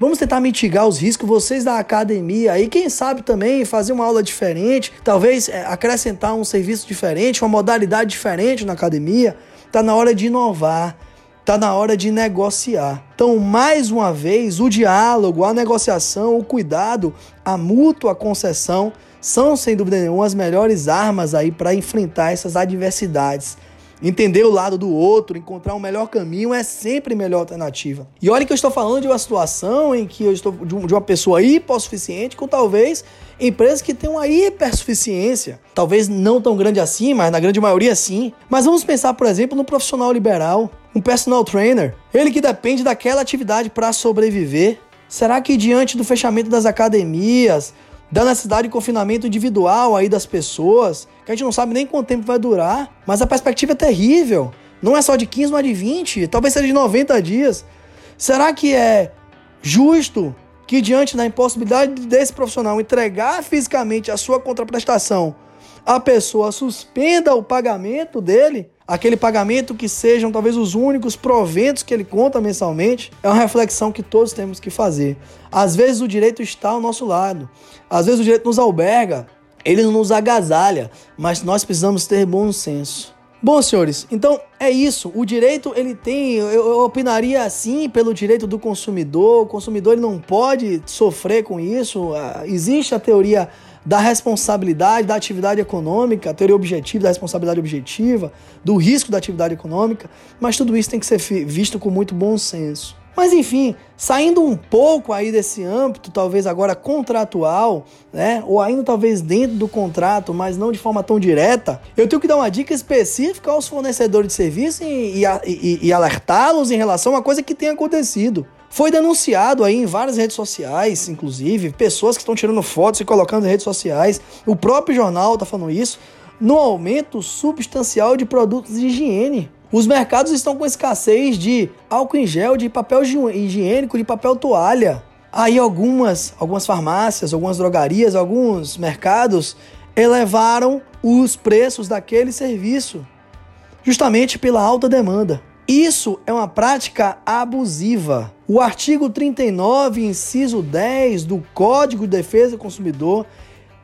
Vamos tentar mitigar os riscos, vocês da academia aí, quem sabe também fazer uma aula diferente, talvez é, acrescentar um serviço diferente, uma modalidade diferente na academia. Tá na hora de inovar, tá na hora de negociar. Então, mais uma vez, o diálogo, a negociação, o cuidado, a mútua concessão são, sem dúvida nenhuma, as melhores armas aí para enfrentar essas adversidades. Entender o lado do outro, encontrar um melhor caminho é sempre a melhor alternativa. E olha que eu estou falando de uma situação em que eu estou de uma pessoa hipossuficiente com talvez empresas que têm uma hipersuficiência. Talvez não tão grande assim, mas na grande maioria sim. Mas vamos pensar, por exemplo, no profissional liberal, um personal trainer. Ele que depende daquela atividade para sobreviver. Será que diante do fechamento das academias, da necessidade de confinamento individual aí das pessoas, que a gente não sabe nem quanto tempo vai durar, mas a perspectiva é terrível. Não é só de 15, não é de 20, talvez seja de 90 dias. Será que é justo que, diante da impossibilidade desse profissional entregar fisicamente a sua contraprestação, a pessoa suspenda o pagamento dele? Aquele pagamento que sejam talvez os únicos proventos que ele conta mensalmente, é uma reflexão que todos temos que fazer. Às vezes o direito está ao nosso lado, às vezes o direito nos alberga, ele nos agasalha, mas nós precisamos ter bom senso. Bom, senhores, então é isso. O direito ele tem, eu, eu opinaria assim pelo direito do consumidor. O consumidor ele não pode sofrer com isso. Ah, existe a teoria da responsabilidade da atividade econômica, a teoria objetiva da responsabilidade objetiva, do risco da atividade econômica, mas tudo isso tem que ser visto com muito bom senso. Mas enfim, saindo um pouco aí desse âmbito, talvez agora contratual, né? Ou ainda talvez dentro do contrato, mas não de forma tão direta, eu tenho que dar uma dica específica aos fornecedores de serviço e, e, e, e alertá-los em relação a uma coisa que tem acontecido. Foi denunciado aí em várias redes sociais, inclusive, pessoas que estão tirando fotos e colocando em redes sociais. O próprio jornal está falando isso. No aumento substancial de produtos de higiene. Os mercados estão com escassez de álcool em gel, de papel higiênico, de papel toalha. Aí algumas, algumas farmácias, algumas drogarias, alguns mercados elevaram os preços daquele serviço, justamente pela alta demanda. Isso é uma prática abusiva. O artigo 39, inciso 10 do Código de Defesa do Consumidor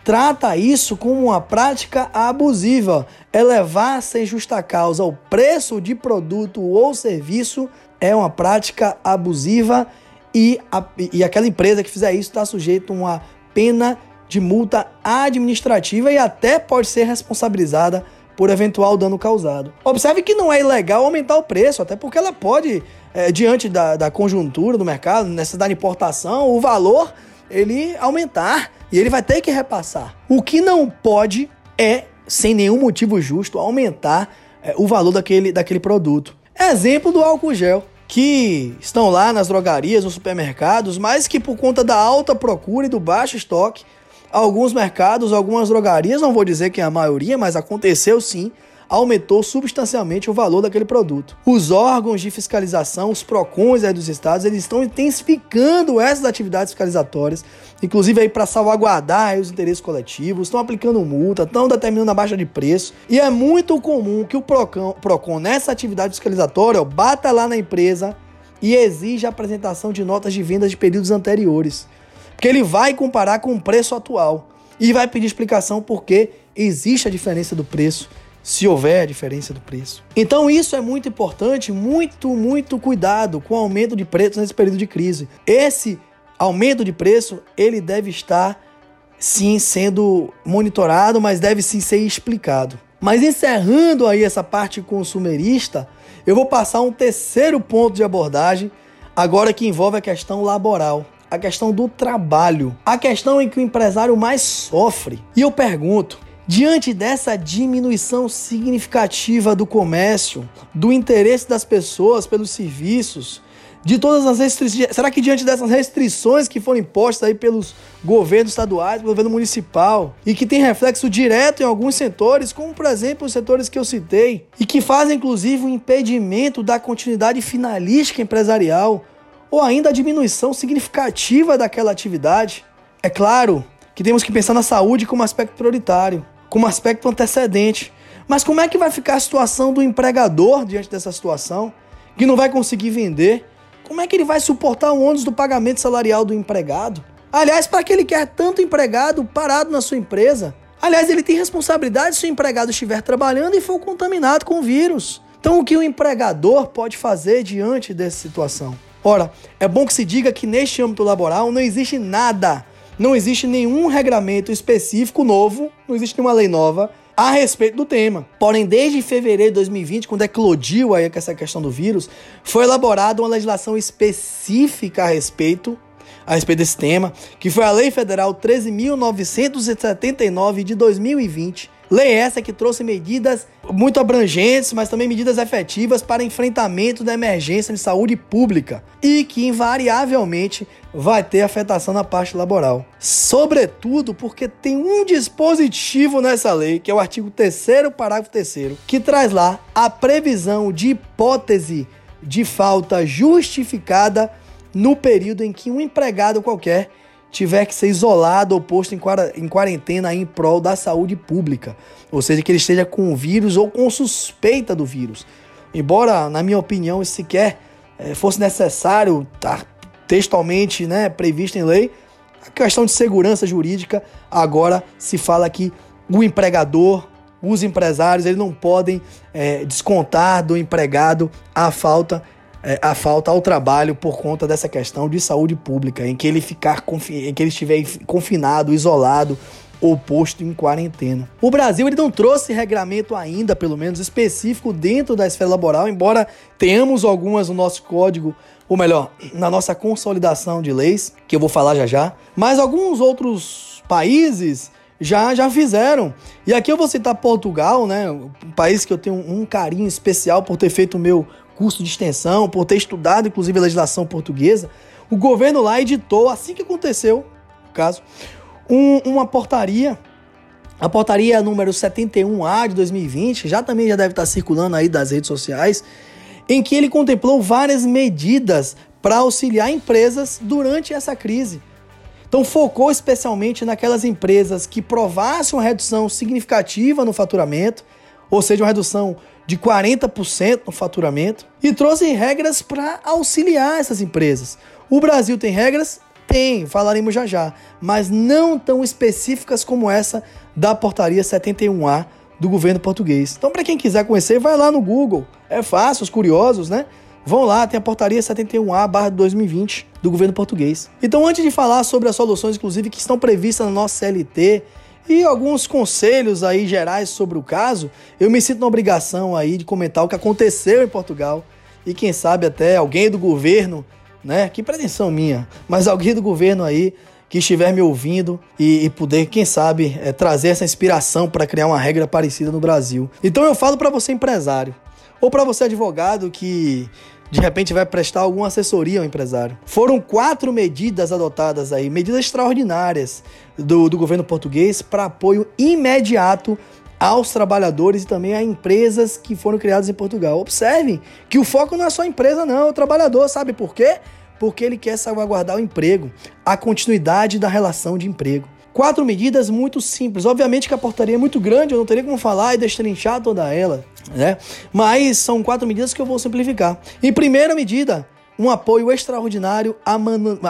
trata isso como uma prática abusiva. Elevar sem justa causa o preço de produto ou serviço é uma prática abusiva e, a, e aquela empresa que fizer isso está sujeita a uma pena de multa administrativa e até pode ser responsabilizada por eventual dano causado. Observe que não é ilegal aumentar o preço, até porque ela pode, é, diante da, da conjuntura do mercado, necessidade de importação, o valor ele aumentar e ele vai ter que repassar. O que não pode é, sem nenhum motivo justo, aumentar é, o valor daquele, daquele produto. Exemplo do álcool gel, que estão lá nas drogarias, nos supermercados, mas que por conta da alta procura e do baixo estoque, alguns mercados, algumas drogarias, não vou dizer que é a maioria, mas aconteceu sim, aumentou substancialmente o valor daquele produto. Os órgãos de fiscalização, os PROCONs dos estados, eles estão intensificando essas atividades fiscalizatórias, inclusive aí para salvaguardar os interesses coletivos, estão aplicando multa, estão determinando a baixa de preço, e é muito comum que o PROCON, PROCON nessa atividade fiscalizatória, ó, bata lá na empresa e exija a apresentação de notas de vendas de períodos anteriores, porque ele vai comparar com o preço atual e vai pedir explicação porque existe a diferença do preço se houver diferença do preço. Então isso é muito importante, muito, muito cuidado com o aumento de preços nesse período de crise. Esse aumento de preço, ele deve estar sim sendo monitorado, mas deve sim ser explicado. Mas encerrando aí essa parte consumerista, eu vou passar um terceiro ponto de abordagem, agora que envolve a questão laboral, a questão do trabalho, a questão em que o empresário mais sofre. E eu pergunto, Diante dessa diminuição significativa do comércio, do interesse das pessoas pelos serviços, de todas as restrições, será que diante dessas restrições que foram impostas aí pelos governos estaduais, pelo governo municipal, e que tem reflexo direto em alguns setores, como por exemplo os setores que eu citei, e que fazem inclusive o impedimento da continuidade finalística empresarial, ou ainda a diminuição significativa daquela atividade? É claro que temos que pensar na saúde como aspecto prioritário como aspecto antecedente. Mas como é que vai ficar a situação do empregador diante dessa situação, que não vai conseguir vender? Como é que ele vai suportar o ônus do pagamento salarial do empregado? Aliás, para que ele quer tanto empregado parado na sua empresa? Aliás, ele tem responsabilidade se o empregado estiver trabalhando e for contaminado com o vírus. Então, o que o empregador pode fazer diante dessa situação? Ora, é bom que se diga que neste âmbito laboral não existe nada não existe nenhum regramento específico novo, não existe nenhuma lei nova a respeito do tema. Porém, desde fevereiro de 2020, quando eclodiu aí essa questão do vírus, foi elaborada uma legislação específica a respeito a respeito desse tema, que foi a Lei Federal 13.979 de 2020, Lei essa que trouxe medidas muito abrangentes, mas também medidas efetivas para enfrentamento da emergência de saúde pública e que invariavelmente vai ter afetação na parte laboral. Sobretudo porque tem um dispositivo nessa lei, que é o artigo 3 parágrafo 3 que traz lá a previsão de hipótese de falta justificada no período em que um empregado qualquer tiver que ser isolado ou posto em quarentena em prol da saúde pública, ou seja, que ele esteja com o vírus ou com suspeita do vírus. Embora, na minha opinião, sequer é, fosse necessário estar tá textualmente né, previsto em lei, a questão de segurança jurídica, agora se fala que o empregador, os empresários, eles não podem é, descontar do empregado a falta é, a falta ao trabalho por conta dessa questão de saúde pública, em que ele ficar em que ele estiver confinado, isolado ou posto em quarentena. O Brasil ele não trouxe regramento ainda, pelo menos específico dentro da esfera laboral, embora tenhamos algumas no nosso código, ou melhor, na nossa consolidação de leis, que eu vou falar já já, mas alguns outros países já já fizeram. E aqui eu vou citar Portugal, né, um país que eu tenho um carinho especial por ter feito o meu curso de extensão, por ter estudado inclusive a legislação portuguesa. O governo lá editou, assim que aconteceu, no caso, um, uma portaria, a portaria número 71A de 2020, já também já deve estar circulando aí das redes sociais, em que ele contemplou várias medidas para auxiliar empresas durante essa crise. Então focou especialmente naquelas empresas que provassem uma redução significativa no faturamento, ou seja, uma redução de 40% no faturamento, e trouxe regras para auxiliar essas empresas. O Brasil tem regras tem, falaremos já já, mas não tão específicas como essa da portaria 71A do governo português. Então, para quem quiser conhecer, vai lá no Google. É fácil, os curiosos, né? Vão lá, tem a portaria 71A 2020 do governo português. Então, antes de falar sobre as soluções, inclusive, que estão previstas na nossa CLT e alguns conselhos aí gerais sobre o caso, eu me sinto na obrigação aí de comentar o que aconteceu em Portugal e quem sabe até alguém do governo né? Que pretensão minha. Mas alguém do governo aí que estiver me ouvindo e, e puder, quem sabe, é, trazer essa inspiração para criar uma regra parecida no Brasil. Então eu falo para você empresário ou para você advogado que de repente vai prestar alguma assessoria ao empresário. Foram quatro medidas adotadas aí, medidas extraordinárias do, do governo português para apoio imediato aos trabalhadores e também a empresas que foram criadas em Portugal. Observem que o foco não é só a empresa, não, é o trabalhador. Sabe por quê? Porque ele quer salvaguardar o emprego, a continuidade da relação de emprego. Quatro medidas muito simples. Obviamente que a portaria é muito grande, eu não teria como falar e destrinchar toda ela, né? Mas são quatro medidas que eu vou simplificar. Em primeira medida, um apoio extraordinário à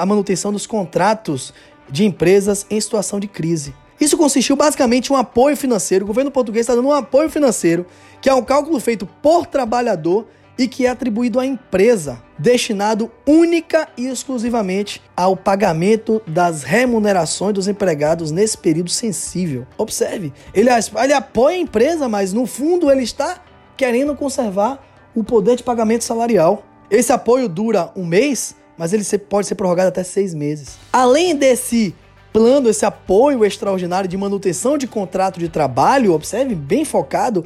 manutenção dos contratos de empresas em situação de crise. Isso consistiu basicamente em um apoio financeiro. O governo português está dando um apoio financeiro, que é um cálculo feito por trabalhador e que é atribuído à empresa, destinado única e exclusivamente ao pagamento das remunerações dos empregados nesse período sensível. Observe, ele, ele apoia a empresa, mas no fundo ele está querendo conservar o poder de pagamento salarial. Esse apoio dura um mês, mas ele pode ser prorrogado até seis meses. Além desse plano, esse apoio extraordinário de manutenção de contrato de trabalho, observe, bem focado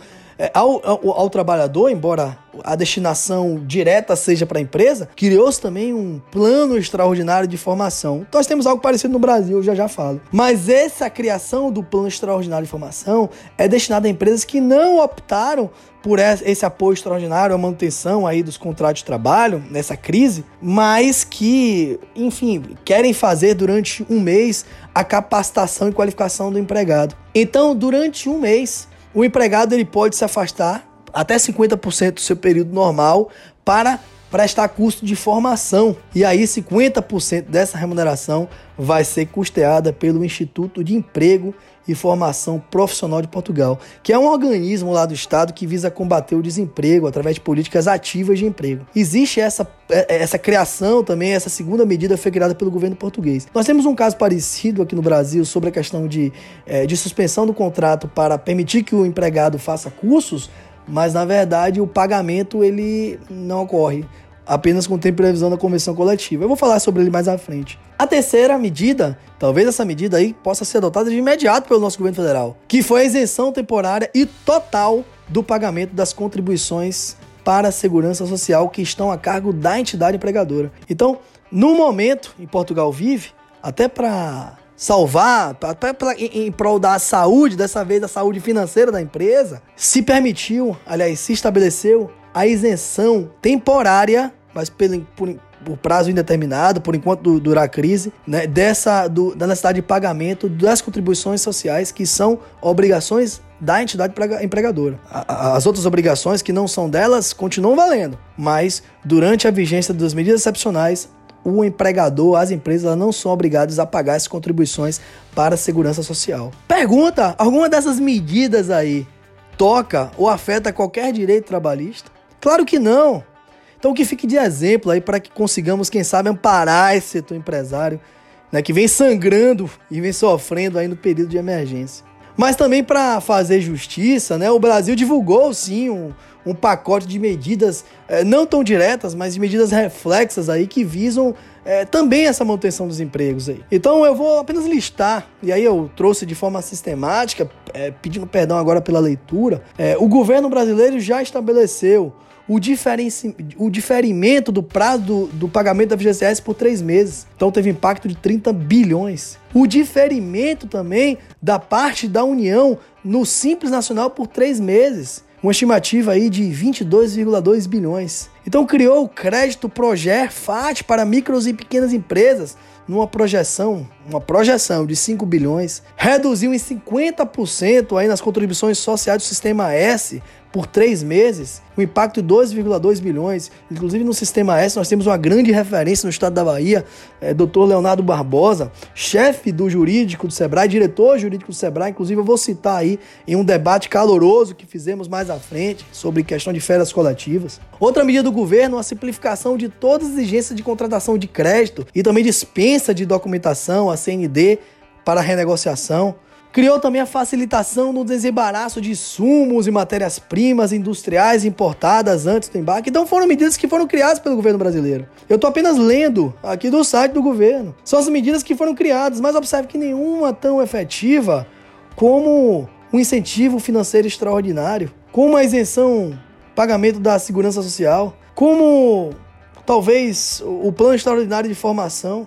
ao, ao, ao, trabalhador, embora a destinação direta seja para a empresa, criou-se também um plano extraordinário de formação. Nós temos algo parecido no Brasil, já já falo. Mas essa criação do plano extraordinário de formação é destinada a empresas que não optaram por esse apoio extraordinário, a manutenção aí dos contratos de trabalho nessa crise, mas que, enfim, querem fazer durante um mês a capacitação e qualificação do empregado. Então, durante um mês, o empregado ele pode se afastar até 50% do seu período normal para prestar custo de formação. E aí 50% dessa remuneração vai ser custeada pelo Instituto de Emprego e Formação Profissional de Portugal, que é um organismo lá do estado que visa combater o desemprego através de políticas ativas de emprego. Existe essa, é, é, essa criação também, essa segunda medida foi criada pelo governo português. Nós temos um caso parecido aqui no Brasil sobre a questão de, é, de suspensão do contrato para permitir que o empregado faça cursos, mas na verdade o pagamento ele não ocorre apenas de previsão da convenção coletiva. Eu vou falar sobre ele mais à frente. A terceira medida, talvez essa medida aí possa ser adotada de imediato pelo nosso governo federal, que foi a isenção temporária e total do pagamento das contribuições para a segurança social que estão a cargo da entidade empregadora. Então, no momento em Portugal vive, até para salvar, até pra, em, em prol da saúde, dessa vez da saúde financeira da empresa, se permitiu, aliás, se estabeleceu a isenção temporária mas pelo, por, prazo indeterminado, por enquanto durar a crise, né, dessa, do, da necessidade de pagamento das contribuições sociais que são obrigações da entidade empregadora. As outras obrigações que não são delas continuam valendo, mas durante a vigência das medidas excepcionais, o empregador, as empresas não são obrigadas a pagar essas contribuições para a segurança social. Pergunta: alguma dessas medidas aí toca ou afeta qualquer direito trabalhista? Claro que não. Então que fique de exemplo aí para que consigamos, quem sabe, amparar esse setor empresário né, que vem sangrando e vem sofrendo aí no período de emergência. Mas também para fazer justiça, né, o Brasil divulgou sim um, um pacote de medidas é, não tão diretas, mas de medidas reflexas aí que visam é, também essa manutenção dos empregos aí. Então eu vou apenas listar, e aí eu trouxe de forma sistemática, é, pedindo perdão agora pela leitura, o governo brasileiro já estabeleceu o, diferenci... o diferimento do prazo do, do pagamento da FGCS por três meses. Então teve impacto de 30 bilhões. O diferimento também da parte da União no Simples Nacional por três meses. Uma estimativa aí de 22,2 bilhões. Então criou o crédito Proger FAT para micros e pequenas empresas, numa projeção, uma projeção de 5 bilhões, reduziu em 50% aí nas contribuições sociais do Sistema S por três meses, um impacto de 2,2 bilhões. Inclusive no Sistema S nós temos uma grande referência no estado da Bahia, é, Dr. Leonardo Barbosa, chefe do jurídico do Sebrae, diretor jurídico do Sebrae. Inclusive eu vou citar aí em um debate caloroso que fizemos mais à frente sobre questão de férias coletivas. Outra medida do governo, a simplificação de todas as exigências de contratação de crédito e também dispensa de documentação, CND, para renegociação. Criou também a facilitação no desembaraço de insumos e matérias-primas industriais importadas antes do embarque. Então foram medidas que foram criadas pelo governo brasileiro. Eu estou apenas lendo aqui do site do governo. São as medidas que foram criadas, mas observe que nenhuma tão efetiva como um incentivo financeiro extraordinário, como a isenção pagamento da segurança social, como talvez o plano extraordinário de formação,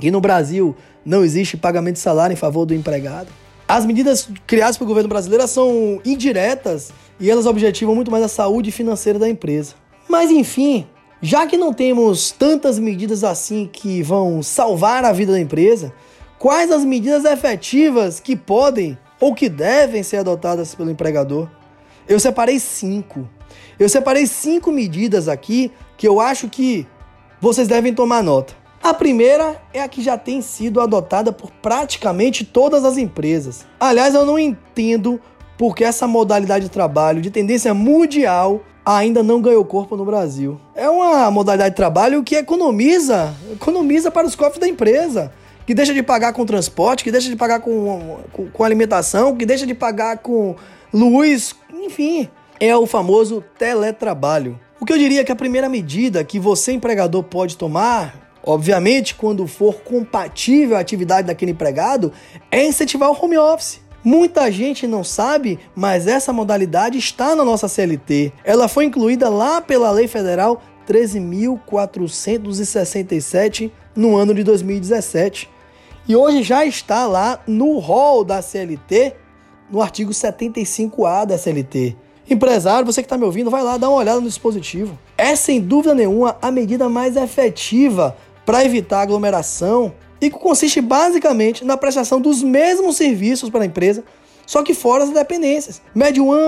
que no Brasil não existe pagamento de salário em favor do empregado. As medidas criadas pelo governo brasileiro são indiretas e elas objetivam muito mais a saúde financeira da empresa. Mas enfim, já que não temos tantas medidas assim que vão salvar a vida da empresa, quais as medidas efetivas que podem ou que devem ser adotadas pelo empregador? Eu separei cinco. Eu separei cinco medidas aqui que eu acho que vocês devem tomar nota. A primeira é a que já tem sido adotada por praticamente todas as empresas. Aliás, eu não entendo porque essa modalidade de trabalho de tendência mundial ainda não ganhou corpo no Brasil. É uma modalidade de trabalho que economiza, economiza para os cofres da empresa, que deixa de pagar com transporte, que deixa de pagar com, com, com alimentação, que deixa de pagar com luz, enfim, é o famoso teletrabalho. O que eu diria que a primeira medida que você empregador pode tomar obviamente, quando for compatível a atividade daquele empregado, é incentivar o home office. Muita gente não sabe, mas essa modalidade está na nossa CLT. Ela foi incluída lá pela Lei Federal 13.467 no ano de 2017. E hoje já está lá no rol da CLT, no artigo 75A da CLT. Empresário, você que está me ouvindo, vai lá dar uma olhada no dispositivo. É sem dúvida nenhuma a medida mais efetiva para evitar aglomeração e que consiste basicamente na prestação dos mesmos serviços para a empresa, só que fora das dependências,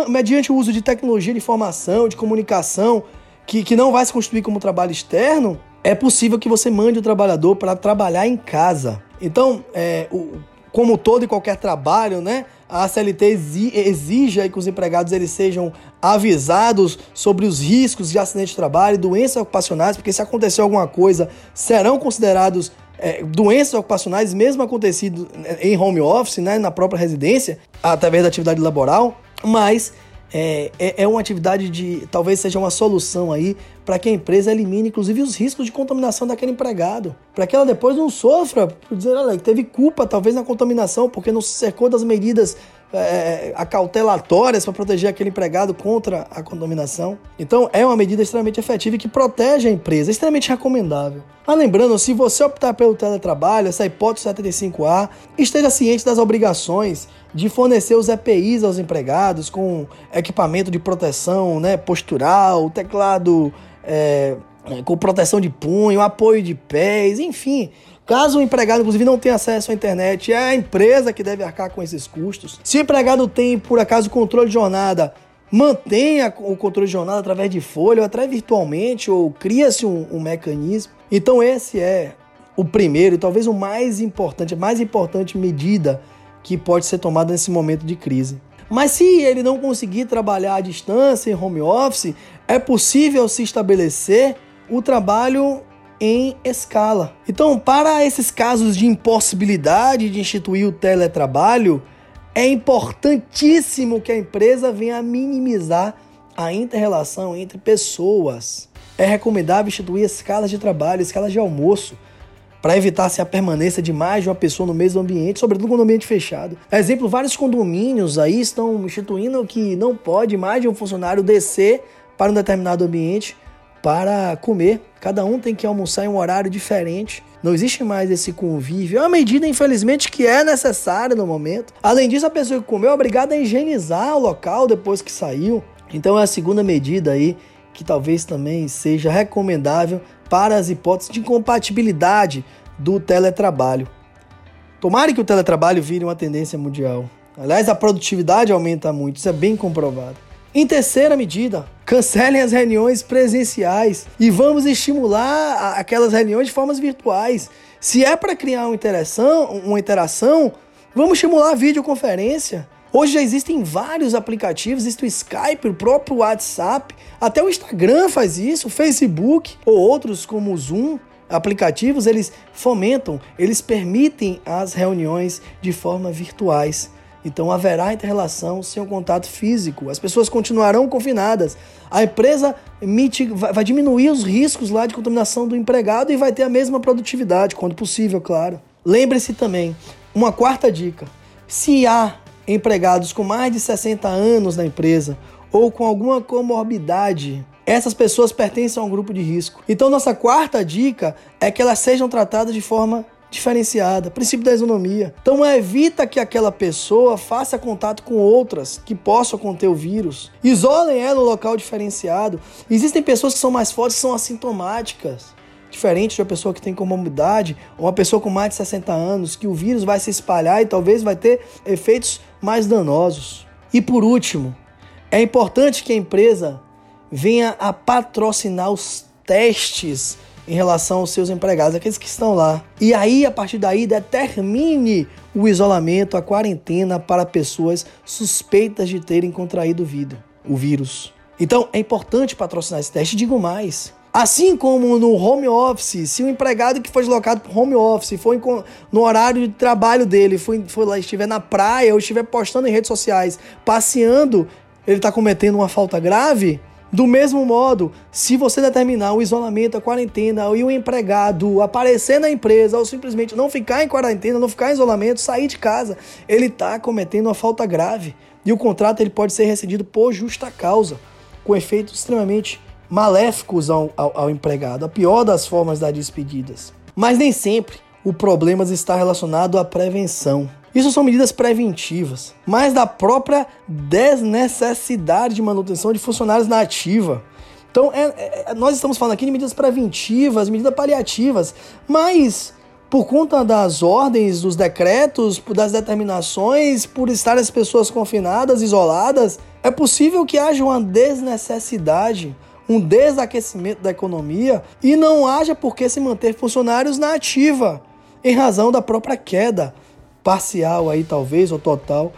mediante o uso de tecnologia de informação, de comunicação, que, que não vai se constituir como trabalho externo, é possível que você mande o trabalhador para trabalhar em casa. Então, é, o, como todo e qualquer trabalho, né? A CLT exige que os empregados eles sejam avisados sobre os riscos de acidente de trabalho doenças ocupacionais, porque se acontecer alguma coisa, serão considerados é, doenças ocupacionais, mesmo acontecido em home office, né, na própria residência, através da atividade laboral, mas é, é, é uma atividade de. talvez seja uma solução aí para que a empresa elimine, inclusive, os riscos de contaminação daquele empregado. Para que ela depois não sofra por dizer, olha, teve culpa talvez na contaminação, porque não se cercou das medidas é, acautelatórias para proteger aquele empregado contra a contaminação. Então, é uma medida extremamente efetiva e que protege a empresa, extremamente recomendável. Mas lembrando, se você optar pelo teletrabalho, essa hipótese 75A, esteja ciente das obrigações de fornecer os EPIs aos empregados com equipamento de proteção né, postural, teclado é, com proteção de punho, apoio de pés, enfim. Caso o empregado, inclusive, não tenha acesso à internet, é a empresa que deve arcar com esses custos. Se o empregado tem, por acaso, controle de jornada, mantenha o controle de jornada através de folha ou até virtualmente, ou cria-se um, um mecanismo. Então, esse é o primeiro e talvez o mais importante, a mais importante medida que pode ser tomada nesse momento de crise. Mas se ele não conseguir trabalhar à distância, em home office, é possível se estabelecer o trabalho em escala. Então, para esses casos de impossibilidade de instituir o teletrabalho, é importantíssimo que a empresa venha minimizar a inter-relação entre pessoas. É recomendável instituir escalas de trabalho, escalas de almoço, para evitar-se a permanência de mais de uma pessoa no mesmo ambiente, sobretudo no ambiente fechado. Exemplo, vários condomínios aí estão instituindo que não pode mais de um funcionário descer para um determinado ambiente para comer. Cada um tem que almoçar em um horário diferente. Não existe mais esse convívio. É uma medida, infelizmente, que é necessária no momento. Além disso, a pessoa que comeu é obrigada a higienizar o local depois que saiu. Então é a segunda medida aí que talvez também seja recomendável para as hipóteses de incompatibilidade do teletrabalho. Tomara que o teletrabalho vire uma tendência mundial. Aliás, a produtividade aumenta muito, isso é bem comprovado. Em terceira medida, cancelem as reuniões presenciais e vamos estimular aquelas reuniões de formas virtuais. Se é para criar uma interação, uma interação, vamos estimular a videoconferência. Hoje já existem vários aplicativos, existe o Skype, o próprio WhatsApp, até o Instagram faz isso, o Facebook ou outros como o Zoom. Aplicativos, eles fomentam, eles permitem as reuniões de forma virtuais. Então haverá interrelação sem o contato físico. As pessoas continuarão confinadas. A empresa vai diminuir os riscos lá de contaminação do empregado e vai ter a mesma produtividade, quando possível, claro. Lembre-se também, uma quarta dica: se há empregados com mais de 60 anos na empresa ou com alguma comorbidade, essas pessoas pertencem a um grupo de risco. Então, nossa quarta dica é que elas sejam tratadas de forma diferenciada, princípio da isonomia. Então evita que aquela pessoa faça contato com outras que possam conter o vírus. Isolem ela no local diferenciado. Existem pessoas que são mais fortes, são assintomáticas. Diferente de uma pessoa que tem comorbidade, ou uma pessoa com mais de 60 anos, que o vírus vai se espalhar e talvez vai ter efeitos mais danosos. E por último, é importante que a empresa venha a patrocinar os testes em relação aos seus empregados, aqueles que estão lá. E aí, a partir daí, determine o isolamento, a quarentena para pessoas suspeitas de terem contraído o vírus. Então, é importante patrocinar esse teste. Digo mais, Assim como no home office, se o empregado que foi deslocado para home office foi no horário de trabalho dele, foi, foi lá, estiver na praia ou estiver postando em redes sociais, passeando, ele está cometendo uma falta grave, do mesmo modo, se você determinar o isolamento, a quarentena e o empregado aparecer na empresa ou simplesmente não ficar em quarentena, não ficar em isolamento, sair de casa, ele está cometendo uma falta grave e o contrato ele pode ser rescindido por justa causa, com efeitos extremamente maléficos ao, ao, ao empregado, a pior das formas das despedidas. Mas nem sempre o problema está relacionado à prevenção. Isso são medidas preventivas, mas da própria desnecessidade de manutenção de funcionários na ativa. Então, é, é, nós estamos falando aqui de medidas preventivas, medidas paliativas, mas por conta das ordens, dos decretos, das determinações, por estar as pessoas confinadas, isoladas, é possível que haja uma desnecessidade, um desaquecimento da economia e não haja por que se manter funcionários na ativa, em razão da própria queda parcial aí talvez ou total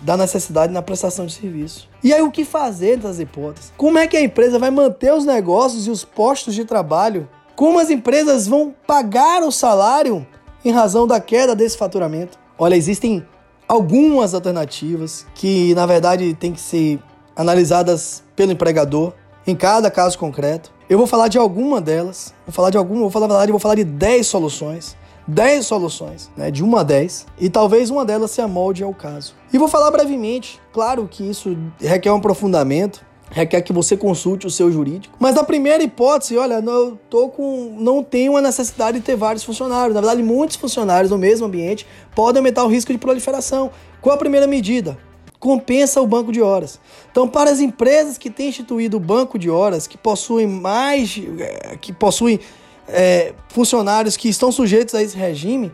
da necessidade na prestação de serviço. E aí o que fazer nessas hipóteses? Como é que a empresa vai manter os negócios e os postos de trabalho? Como as empresas vão pagar o salário em razão da queda desse faturamento? Olha, existem algumas alternativas que na verdade têm que ser analisadas pelo empregador em cada caso concreto. Eu vou falar de alguma delas, vou falar de alguma, vou falar, vou falar de 10 soluções 10 soluções, né, de 1 a 10, e talvez uma delas se amolde ao caso. E vou falar brevemente, claro que isso requer um aprofundamento, requer que você consulte o seu jurídico. Mas na primeira hipótese, olha, eu tô com, não tenho a necessidade de ter vários funcionários. Na verdade, muitos funcionários no mesmo ambiente podem aumentar o risco de proliferação. Qual a primeira medida? Compensa o banco de horas. Então, para as empresas que têm instituído o banco de horas, que possuem mais, eh, que possuem é, funcionários que estão sujeitos a esse regime,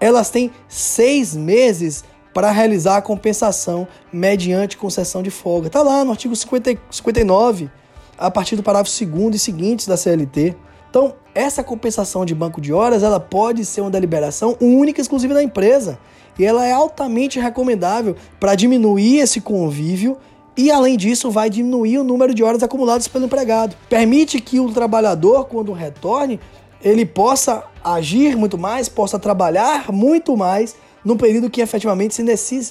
elas têm seis meses para realizar a compensação mediante concessão de folga. Está lá no artigo 50, 59, a partir do parágrafo 2 e seguintes da CLT. Então, essa compensação de banco de horas, ela pode ser uma deliberação única e exclusiva da empresa. E ela é altamente recomendável para diminuir esse convívio e, além disso, vai diminuir o número de horas acumuladas pelo empregado. Permite que o trabalhador, quando retorne, ele possa agir muito mais, possa trabalhar muito mais no período que efetivamente se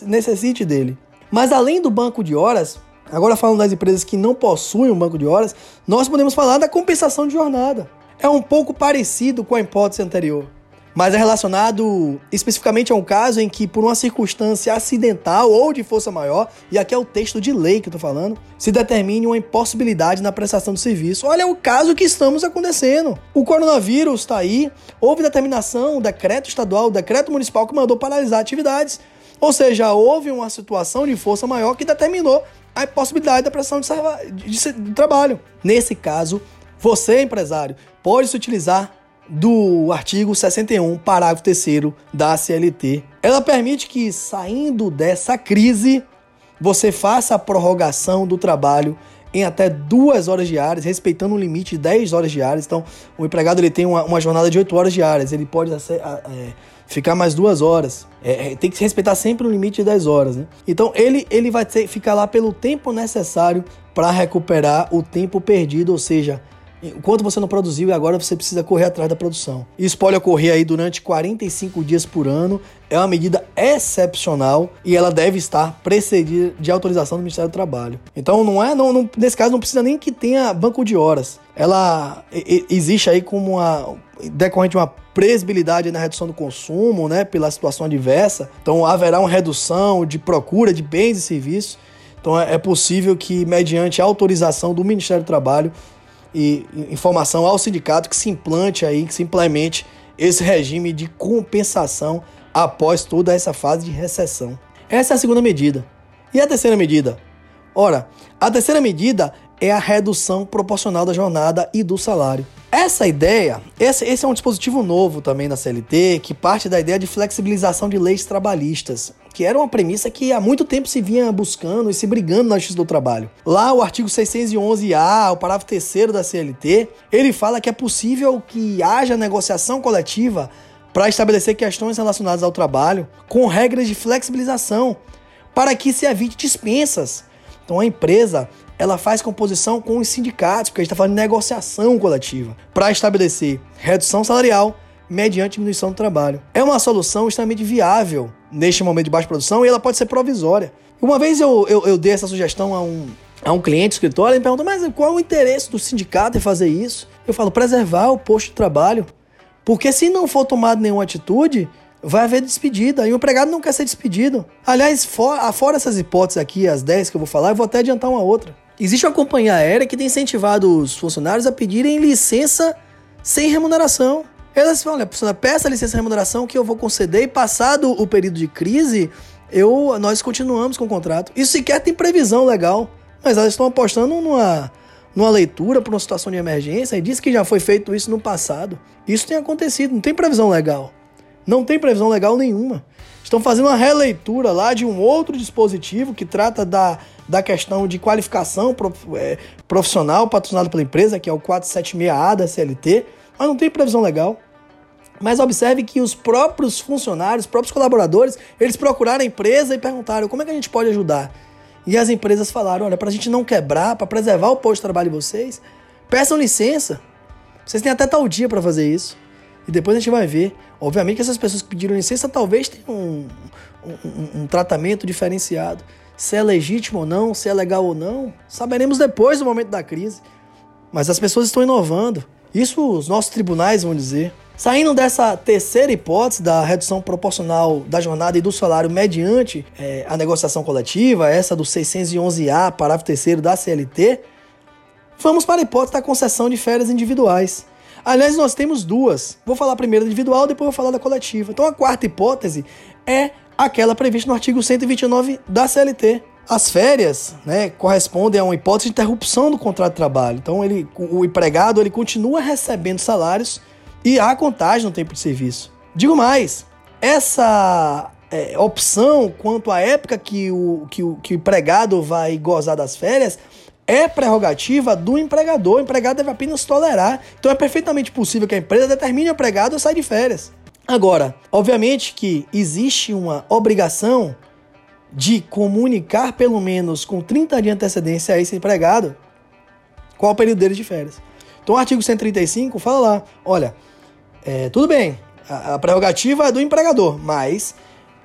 necessite dele. Mas além do banco de horas, agora falando das empresas que não possuem um banco de horas, nós podemos falar da compensação de jornada. É um pouco parecido com a hipótese anterior mas é relacionado especificamente a um caso em que, por uma circunstância acidental ou de força maior, e aqui é o texto de lei que eu tô falando, se determine uma impossibilidade na prestação do serviço. Olha o caso que estamos acontecendo. O coronavírus está aí, houve determinação, decreto estadual, decreto municipal que mandou paralisar atividades. Ou seja, houve uma situação de força maior que determinou a impossibilidade da prestação de, de, de trabalho. Nesse caso, você, empresário, pode se utilizar do artigo 61, parágrafo 3 da CLT. Ela permite que, saindo dessa crise, você faça a prorrogação do trabalho em até duas horas diárias, respeitando um limite de 10 horas diárias. Então, o empregado ele tem uma, uma jornada de 8 horas diárias, ele pode é, ficar mais duas horas. É, é, tem que respeitar sempre um limite de 10 horas. Né? Então, ele, ele vai ter, ficar lá pelo tempo necessário para recuperar o tempo perdido, ou seja, enquanto você não produziu e agora você precisa correr atrás da produção. Isso pode ocorrer aí durante 45 dias por ano, é uma medida excepcional e ela deve estar precedida de autorização do Ministério do Trabalho. Então não é, não, não, nesse caso não precisa nem que tenha banco de horas. Ela existe aí como uma decorrente de uma previsibilidade na redução do consumo, né, pela situação adversa. Então haverá uma redução de procura de bens e serviços. Então é, é possível que, mediante autorização do Ministério do Trabalho, e informação ao sindicato que se implante aí, que se implemente esse regime de compensação após toda essa fase de recessão. Essa é a segunda medida. E a terceira medida? Ora, a terceira medida é a redução proporcional da jornada e do salário. Essa ideia, esse, esse, é um dispositivo novo também na CLT, que parte da ideia de flexibilização de leis trabalhistas, que era uma premissa que há muito tempo se vinha buscando e se brigando na Justiça do Trabalho. Lá, o artigo 611-A, o parágrafo 3 da CLT, ele fala que é possível que haja negociação coletiva para estabelecer questões relacionadas ao trabalho com regras de flexibilização, para que se evite dispensas. Então, a empresa ela faz composição com os sindicatos, porque a gente está falando de negociação coletiva, para estabelecer redução salarial mediante diminuição do trabalho. É uma solução extremamente viável neste momento de baixa produção e ela pode ser provisória. Uma vez eu, eu, eu dei essa sugestão a um, a um cliente do escritório, ele me perguntou, mas qual é o interesse do sindicato em fazer isso? Eu falo, preservar o posto de trabalho. Porque se não for tomada nenhuma atitude, vai haver despedida. E o empregado não quer ser despedido. Aliás, fora, fora essas hipóteses aqui, as 10 que eu vou falar, eu vou até adiantar uma outra. Existe uma companhia aérea que tem incentivado os funcionários a pedirem licença sem remuneração. Elas falam, olha, peça licença sem remuneração que eu vou conceder e passado o período de crise, eu, nós continuamos com o contrato. Isso sequer tem previsão legal, mas elas estão apostando numa, numa leitura para uma situação de emergência e diz que já foi feito isso no passado. Isso tem acontecido, não tem previsão legal. Não tem previsão legal nenhuma. Estão fazendo uma releitura lá de um outro dispositivo que trata da da questão de qualificação é, profissional patrocinado pela empresa, que é o 476A da CLT, mas não tem previsão legal. Mas observe que os próprios funcionários, os próprios colaboradores, eles procuraram a empresa e perguntaram como é que a gente pode ajudar. E as empresas falaram: olha, para a gente não quebrar, para preservar o posto de trabalho de vocês, peçam licença. Vocês têm até tal dia para fazer isso. E depois a gente vai ver. Obviamente que essas pessoas que pediram licença talvez tenham um, um, um, um tratamento diferenciado se é legítimo ou não, se é legal ou não, saberemos depois do momento da crise. Mas as pessoas estão inovando. Isso os nossos tribunais vão dizer. Saindo dessa terceira hipótese da redução proporcional da jornada e do salário mediante é, a negociação coletiva, essa do 611A, parágrafo 3 da CLT, vamos para a hipótese da concessão de férias individuais. Aliás, nós temos duas. Vou falar primeiro individual, depois vou falar da coletiva. Então, a quarta hipótese é aquela prevista no artigo 129 da CLT. As férias, né, correspondem a uma hipótese de interrupção do contrato de trabalho. Então, ele, o empregado ele continua recebendo salários e há contagem no tempo de serviço. Digo mais, essa é, opção quanto à época que o, que, o, que o empregado vai gozar das férias é prerrogativa do empregador. O empregado deve apenas tolerar. Então, é perfeitamente possível que a empresa determine o empregado a sair de férias. Agora, obviamente que existe uma obrigação de comunicar pelo menos com 30 dias de antecedência a esse empregado qual o período dele de férias. Então, o artigo 135 fala lá: olha, É, tudo bem, a, a prerrogativa é do empregador, mas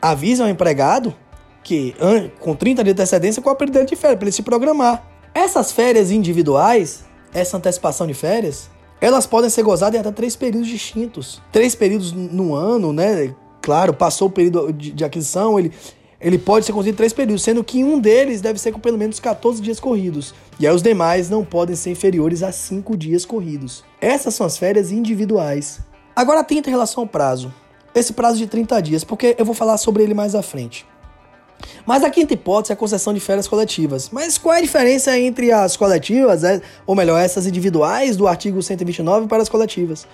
avisa ao empregado que com 30 dias de antecedência qual o período de férias, para ele se programar. Essas férias individuais, essa antecipação de férias, elas podem ser gozadas em até três períodos distintos. Três períodos no ano, né? Claro, passou o período de, de aquisição, ele, ele pode ser concedido em três períodos, sendo que um deles deve ser com pelo menos 14 dias corridos. E aí os demais não podem ser inferiores a 5 dias corridos. Essas são as férias individuais. Agora atenta em relação ao prazo. Esse prazo de 30 dias, porque eu vou falar sobre ele mais à frente. Mas a quinta hipótese é a concessão de férias coletivas. Mas qual é a diferença entre as coletivas, é, ou melhor, essas individuais do artigo 129 para as coletivas?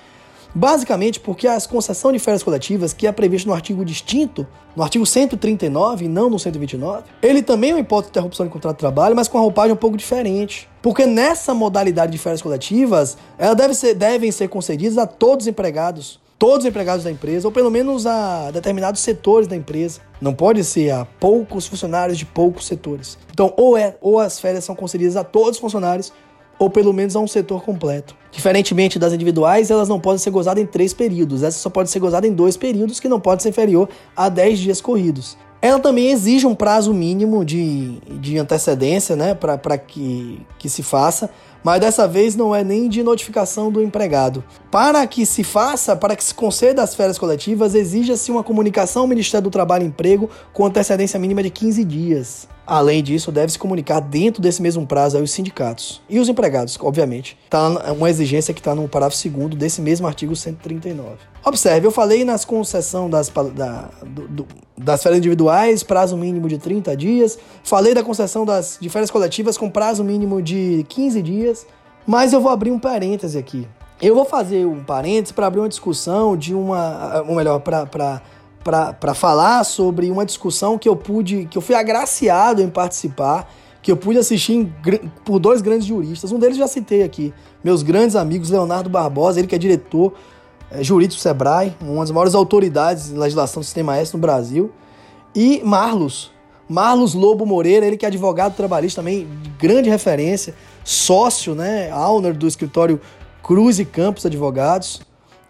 Basicamente porque a concessão de férias coletivas, que é prevista no artigo distinto, no artigo 139 e não no 129, ele também é uma hipótese de interrupção de contrato de trabalho, mas com uma roupagem um pouco diferente. Porque nessa modalidade de férias coletivas, elas deve ser, devem ser concedidas a todos os empregados, todos os empregados da empresa, ou pelo menos a determinados setores da empresa. Não pode ser a poucos funcionários de poucos setores. Então, ou, é, ou as férias são concedidas a todos os funcionários, ou pelo menos a um setor completo. Diferentemente das individuais, elas não podem ser gozadas em três períodos. Essa só pode ser gozada em dois períodos, que não pode ser inferior a 10 dias corridos. Ela também exige um prazo mínimo de, de antecedência né, para que, que se faça, mas dessa vez não é nem de notificação do empregado. Para que se faça, para que se conceda as férias coletivas, exija-se uma comunicação ao Ministério do Trabalho e Emprego com antecedência mínima de 15 dias. Além disso, deve-se comunicar dentro desse mesmo prazo os sindicatos e os empregados, obviamente. Tá uma exigência que está no parágrafo 2 desse mesmo artigo 139. Observe, eu falei nas concessão das, da, do, do, das férias individuais, prazo mínimo de 30 dias. Falei da concessão das, de férias coletivas com prazo mínimo de 15 dias. Mas eu vou abrir um parêntese aqui. Eu vou fazer um parêntese para abrir uma discussão de uma. Ou melhor, para para falar sobre uma discussão que eu pude, que eu fui agraciado em participar, que eu pude assistir em, por dois grandes juristas. Um deles já citei aqui, meus grandes amigos Leonardo Barbosa, ele que é diretor é, jurídico do Sebrae, uma das maiores autoridades em legislação do sistema S no Brasil, e Marlos, Marlos Lobo Moreira, ele que é advogado trabalhista também, de grande referência, sócio, né, owner do escritório Cruz e Campos Advogados.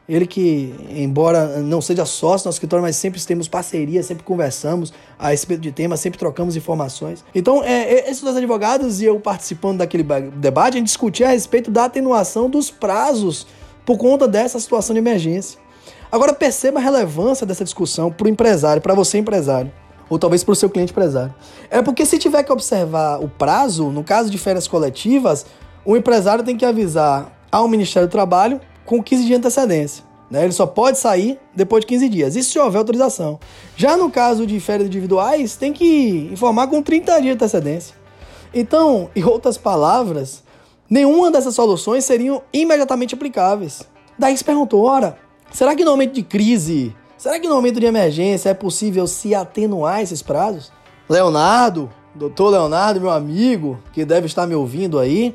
Ele que, embora não seja sócio no escritório, mas sempre temos parceria, sempre conversamos a respeito de temas, sempre trocamos informações. Então, é, é, esses dois advogados e eu participando daquele debate, a gente discutia a respeito da atenuação dos prazos por conta dessa situação de emergência. Agora, perceba a relevância dessa discussão para o empresário, para você empresário, ou talvez para o seu cliente empresário. É porque se tiver que observar o prazo, no caso de férias coletivas, o empresário tem que avisar ao Ministério do Trabalho com 15 dias de antecedência. Né? Ele só pode sair depois de 15 dias, isso se houver autorização. Já no caso de férias individuais, tem que informar com 30 dias de antecedência. Então, em outras palavras, nenhuma dessas soluções seriam imediatamente aplicáveis. Daí se perguntou, ora, será que no momento de crise, será que no momento de emergência é possível se atenuar esses prazos? Leonardo, doutor Leonardo, meu amigo, que deve estar me ouvindo aí,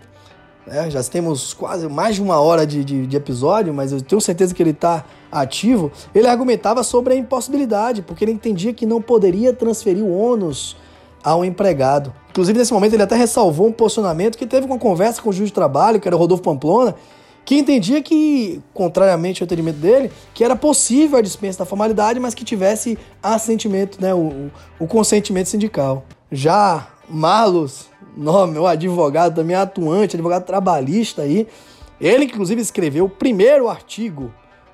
né? Já temos quase mais de uma hora de, de, de episódio, mas eu tenho certeza que ele está ativo. Ele argumentava sobre a impossibilidade, porque ele entendia que não poderia transferir o ônus ao empregado. Inclusive, nesse momento, ele até ressalvou um posicionamento que teve uma conversa com o juiz de trabalho, que era o Rodolfo Pamplona, que entendia que, contrariamente ao entendimento dele, que era possível a dispensa da formalidade, mas que tivesse assentimento, né, o, o consentimento sindical. Já Marlos nome, o advogado também atuante, advogado trabalhista aí. Ele, inclusive, escreveu o primeiro artigo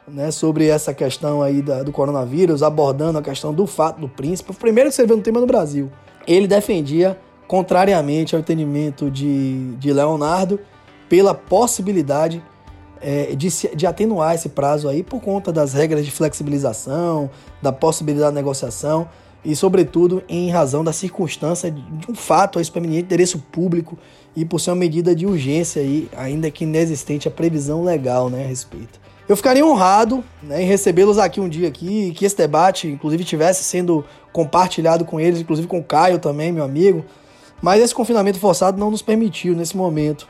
né, sobre essa questão aí da, do coronavírus, abordando a questão do fato do príncipe. O primeiro que escreveu no tema no Brasil. Ele defendia, contrariamente ao entendimento de, de Leonardo, pela possibilidade é, de, de atenuar esse prazo aí por conta das regras de flexibilização, da possibilidade de negociação e, sobretudo, em razão da circunstância de um fato a experiência de interesse público e por ser uma medida de urgência, aí, ainda que inexistente a previsão legal né, a respeito. Eu ficaria honrado né, em recebê-los aqui um dia aqui, que esse debate, inclusive, tivesse sendo compartilhado com eles, inclusive com o Caio também, meu amigo. Mas esse confinamento forçado não nos permitiu nesse momento.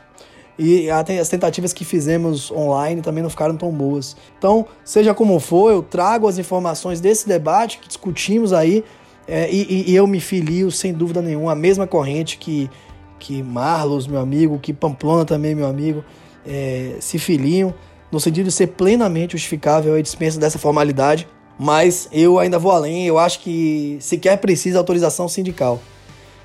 E as tentativas que fizemos online também não ficaram tão boas. Então, seja como for, eu trago as informações desse debate que discutimos aí é, e, e, eu me filio, sem dúvida nenhuma, a mesma corrente que, que Marlos, meu amigo, que Pamplona também, meu amigo, é, se filiam, no sentido de ser plenamente justificável a dispensa dessa formalidade, mas eu ainda vou além, eu acho que sequer precisa autorização sindical.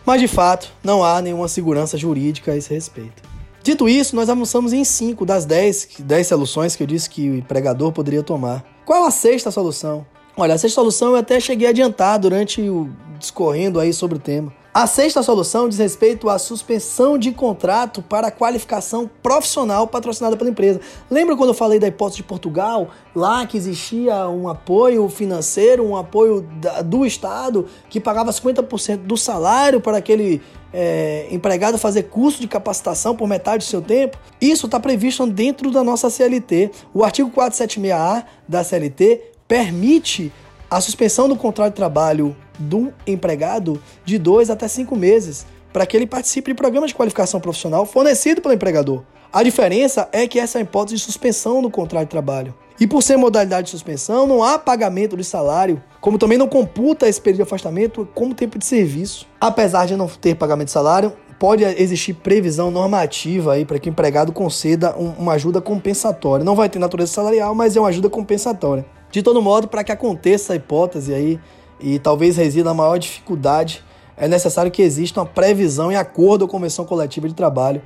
Mas de fato, não há nenhuma segurança jurídica a esse respeito. Dito isso, nós avançamos em 5 das 10, 10 soluções que eu disse que o empregador poderia tomar. Qual a sexta solução? Olha, a sexta solução eu até cheguei a adiantar durante o discorrendo aí sobre o tema. A sexta solução diz respeito à suspensão de contrato para qualificação profissional patrocinada pela empresa. Lembra quando eu falei da hipótese de Portugal? Lá que existia um apoio financeiro, um apoio do Estado que pagava 50% do salário para aquele é, empregado fazer curso de capacitação por metade do seu tempo? Isso está previsto dentro da nossa CLT. O artigo 476A da CLT permite a suspensão do contrato de trabalho do empregado de dois até cinco meses para que ele participe de programas de qualificação profissional fornecido pelo empregador. A diferença é que essa é a hipótese de suspensão do contrato de trabalho. E por ser modalidade de suspensão, não há pagamento de salário, como também não computa esse período de afastamento como tempo de serviço. Apesar de não ter pagamento de salário, pode existir previsão normativa aí para que o empregado conceda um, uma ajuda compensatória. Não vai ter natureza salarial, mas é uma ajuda compensatória. De todo modo, para que aconteça a hipótese aí e talvez resida a maior dificuldade, é necessário que exista uma previsão em acordo com a convenção coletiva de trabalho.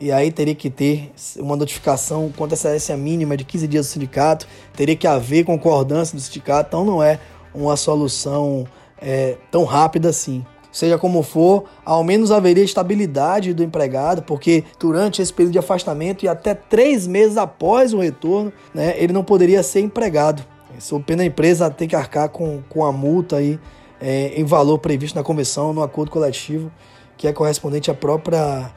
E aí teria que ter uma notificação com antecedência mínima de 15 dias do sindicato, teria que haver concordância do sindicato, então não é uma solução é, tão rápida assim. Seja como for, ao menos haveria estabilidade do empregado, porque durante esse período de afastamento e até três meses após o retorno, né, ele não poderia ser empregado. Sob pena a empresa tem que arcar com, com a multa aí, é, em valor previsto na convenção, no acordo coletivo, que é correspondente à própria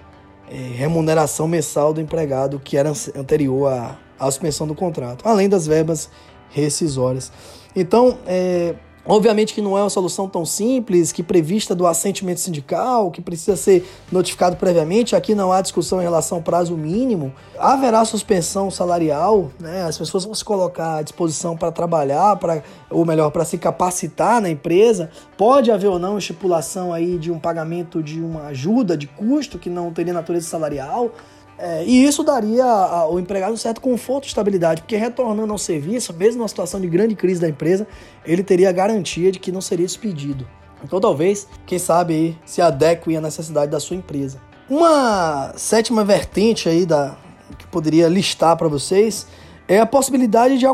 é, remuneração mensal do empregado, que era anterior à, à suspensão do contrato, além das verbas rescisórias. Então, é, Obviamente que não é uma solução tão simples, que prevista do assentimento sindical, que precisa ser notificado previamente. Aqui não há discussão em relação ao prazo mínimo. Haverá suspensão salarial, né? As pessoas vão se colocar à disposição para trabalhar, para, ou melhor, para se capacitar na empresa. Pode haver ou não estipulação aí de um pagamento de uma ajuda de custo que não teria natureza salarial. É, e isso daria ao empregado um certo conforto e estabilidade, porque retornando ao serviço, mesmo numa situação de grande crise da empresa, ele teria a garantia de que não seria despedido. Então talvez, quem sabe aí, se adeque à necessidade da sua empresa. Uma sétima vertente aí da, que poderia listar para vocês é a possibilidade de,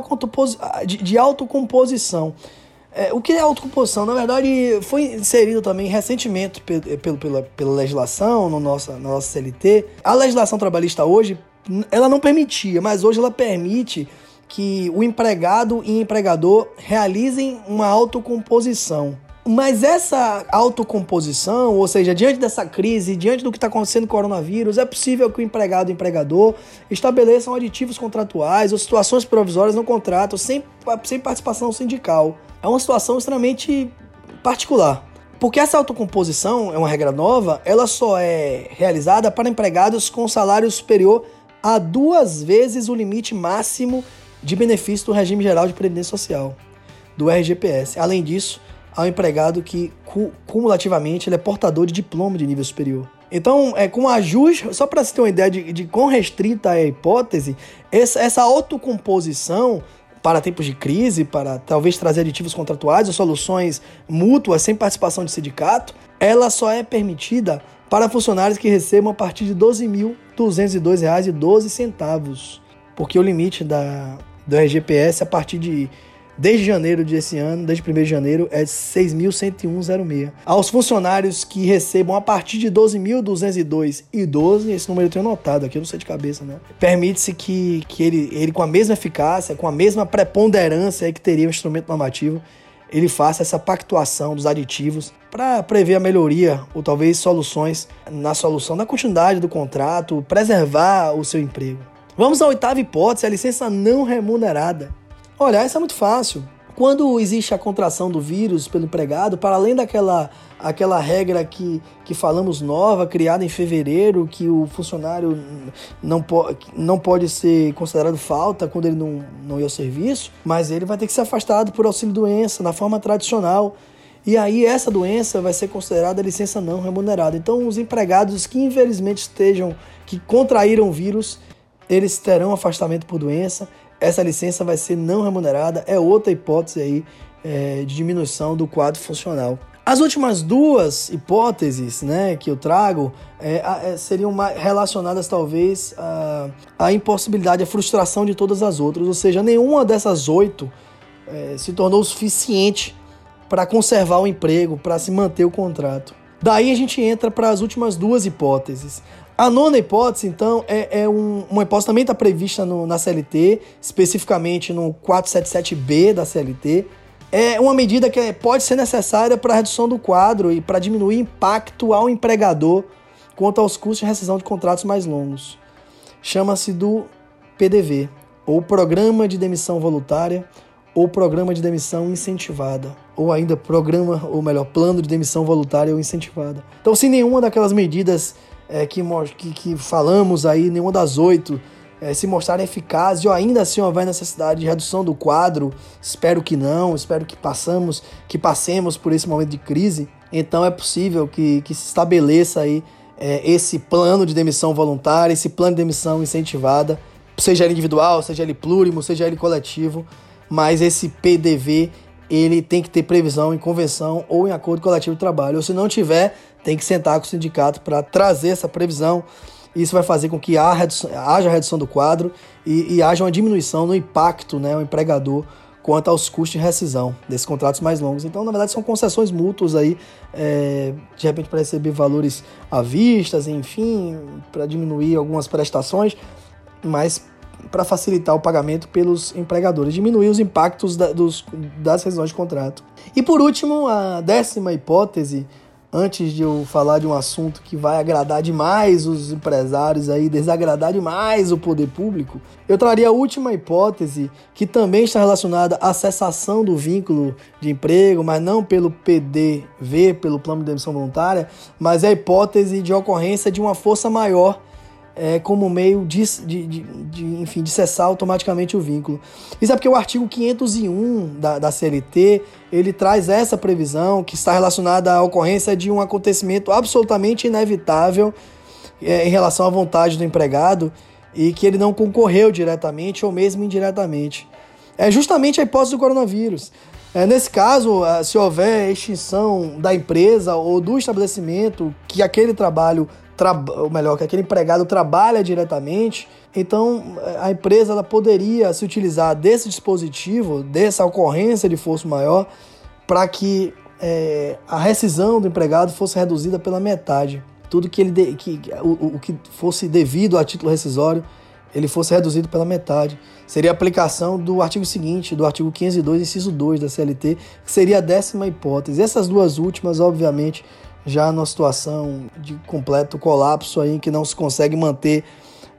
de, de autocomposição. É, o que é autocomposição? Na verdade, foi inserido também recentemente pelo, pela, pela legislação no nossa, na nossa CLT. A legislação trabalhista hoje, ela não permitia, mas hoje ela permite que o empregado e empregador realizem uma autocomposição. Mas essa autocomposição, ou seja, diante dessa crise, diante do que está acontecendo com o coronavírus, é possível que o empregado e o empregador estabeleçam aditivos contratuais ou situações provisórias no contrato sem, sem participação sindical é uma situação extremamente particular. Porque essa autocomposição é uma regra nova, ela só é realizada para empregados com salário superior a duas vezes o limite máximo de benefício do regime geral de previdência social, do RGPS. Além disso, um empregado que cumulativamente ele é portador de diploma de nível superior. Então, é, com ajuste, só para você ter uma ideia de, de quão restrita é a hipótese, essa, essa autocomposição para tempos de crise, para talvez trazer aditivos contratuais ou soluções mútuas sem participação de sindicato, ela só é permitida para funcionários que recebam a partir de R$ 12.202,12, porque o limite da, do RGPS é a partir de desde janeiro desse ano, desde 1 de janeiro, é 6.101,06. Aos funcionários que recebam a partir de 12.202 e 12, esse número eu tenho anotado aqui, eu não sei de cabeça, né? Permite-se que, que ele, ele, com a mesma eficácia, com a mesma preponderância que teria o instrumento normativo, ele faça essa pactuação dos aditivos para prever a melhoria ou talvez soluções na solução da continuidade do contrato, preservar o seu emprego. Vamos à oitava hipótese, a licença não remunerada. Olha, essa é muito fácil. Quando existe a contração do vírus pelo empregado, para além daquela aquela regra que, que falamos nova, criada em fevereiro, que o funcionário não, po não pode ser considerado falta quando ele não, não ia ao serviço, mas ele vai ter que ser afastado por auxílio-doença, na forma tradicional. E aí essa doença vai ser considerada licença não remunerada. Então os empregados que infelizmente estejam, que contraíram o vírus, eles terão afastamento por doença. Essa licença vai ser não remunerada, é outra hipótese aí é, de diminuição do quadro funcional. As últimas duas hipóteses né, que eu trago é, é, seriam relacionadas talvez à, impossibilidade, à frustração de todas as outras, ou seja, nenhuma dessas oito é, se tornou suficiente para conservar o emprego, para se manter o contrato. Daí a gente entra para as últimas duas hipóteses. A nona hipótese, então, é, é um, uma hipótese também está prevista no, na CLT, especificamente no 477B da CLT. É uma medida que pode ser necessária para a redução do quadro e para diminuir o impacto ao empregador quanto aos custos de rescisão de contratos mais longos. Chama-se do PDV, ou Programa de Demissão Voluntária, ou Programa de Demissão Incentivada, ou ainda Programa, ou melhor, Plano de Demissão Voluntária ou Incentivada. Então, se nenhuma daquelas medidas é, que, que, que, falamos aí, nenhuma das oito, é, se mostrarem eficazes ou ainda assim houver necessidade de redução do quadro, espero que não, espero que passamos, que passemos por esse momento de crise, então é possível que, que se estabeleça aí é, esse plano de demissão voluntária, esse plano de demissão incentivada, seja ele individual, seja ele plurimo, seja ele coletivo, mas esse PDV ele tem que ter previsão em convenção ou em acordo coletivo de trabalho. Ou se não tiver, tem que sentar com o sindicato para trazer essa previsão. Isso vai fazer com que haja redução do quadro e, e haja uma diminuição no impacto, né, o empregador quanto aos custos de rescisão desses contratos mais longos. Então, na verdade, são concessões mútuas aí, é, de repente para receber valores à vista, enfim, para diminuir algumas prestações, mas para facilitar o pagamento pelos empregadores, diminuir os impactos da, dos, das rescisões de contrato. E por último, a décima hipótese, antes de eu falar de um assunto que vai agradar demais os empresários aí, desagradar demais o poder público, eu traria a última hipótese, que também está relacionada à cessação do vínculo de emprego, mas não pelo PDV, pelo plano de demissão voluntária, mas é a hipótese de ocorrência de uma força maior é, como meio de, de, de, de, enfim, de cessar automaticamente o vínculo. Isso é porque o artigo 501 da, da CLT ele traz essa previsão que está relacionada à ocorrência de um acontecimento absolutamente inevitável é, em relação à vontade do empregado e que ele não concorreu diretamente ou mesmo indiretamente. É justamente a hipótese do coronavírus. É, nesse caso, é, se houver extinção da empresa ou do estabelecimento que aquele trabalho ou melhor, que aquele empregado trabalha diretamente, então a empresa ela poderia se utilizar desse dispositivo, dessa ocorrência de força maior, para que é, a rescisão do empregado fosse reduzida pela metade. Tudo que ele de, que, o, o que fosse devido a título rescisório, ele fosse reduzido pela metade. Seria a aplicação do artigo seguinte, do artigo 502, inciso 2 da CLT, que seria a décima hipótese. Essas duas últimas, obviamente, já numa situação de completo colapso aí, que não se consegue manter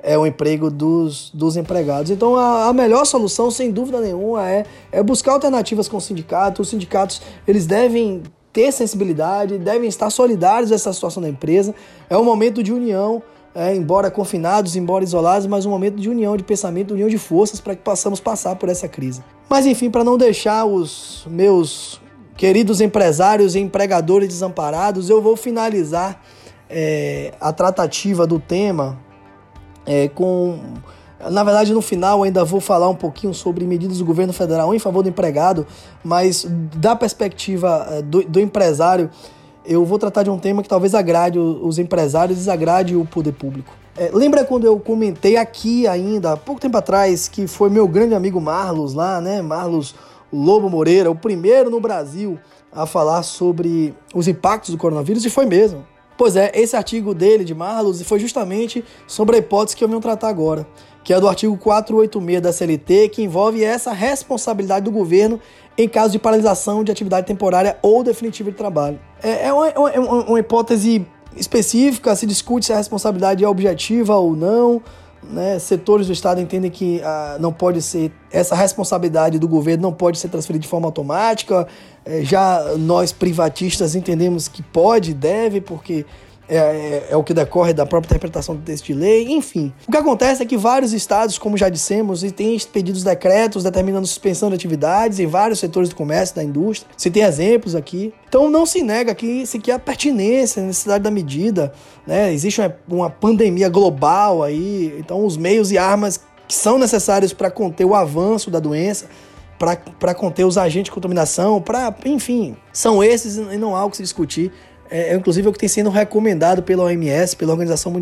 é, o emprego dos, dos empregados. Então a, a melhor solução, sem dúvida nenhuma, é, é buscar alternativas com o sindicato. Os sindicatos eles devem ter sensibilidade, devem estar solidários a essa situação da empresa. É um momento de união, é, embora confinados, embora isolados, mas um momento de união de pensamento, união de forças para que possamos passar por essa crise. Mas enfim, para não deixar os meus Queridos empresários e empregadores desamparados, eu vou finalizar é, a tratativa do tema é, com. Na verdade, no final, ainda vou falar um pouquinho sobre medidas do governo federal em favor do empregado, mas da perspectiva é, do, do empresário, eu vou tratar de um tema que talvez agrade os empresários e desagrade o poder público. É, lembra quando eu comentei aqui ainda, há pouco tempo atrás, que foi meu grande amigo Marlos lá, né? Marlos Lobo Moreira, o primeiro no Brasil a falar sobre os impactos do coronavírus, e foi mesmo. Pois é, esse artigo dele, de Marlos, foi justamente sobre a hipótese que eu venho tratar agora, que é do artigo 486 da CLT, que envolve essa responsabilidade do governo em caso de paralisação de atividade temporária ou definitiva de trabalho. É, é uma, é uma, é uma hipótese específica, se discute se a responsabilidade é objetiva ou não, né, setores do Estado entendem que ah, não pode ser, essa responsabilidade do governo não pode ser transferida de forma automática. É, já nós privatistas entendemos que pode, deve, porque é, é, é, o que decorre da própria interpretação do texto de lei, enfim. O que acontece é que vários estados, como já dissemos, têm expedidos decretos determinando suspensão de atividades em vários setores do comércio, da indústria. Se tem exemplos aqui. Então não se nega aqui sequer a pertinência, a necessidade da medida. Né? Existe uma, uma pandemia global aí, então os meios e armas que são necessários para conter o avanço da doença para conter os agentes de contaminação, para, enfim, são esses e não há o que se discutir é, é, inclusive o que tem sendo recomendado pela OMS, pela Organização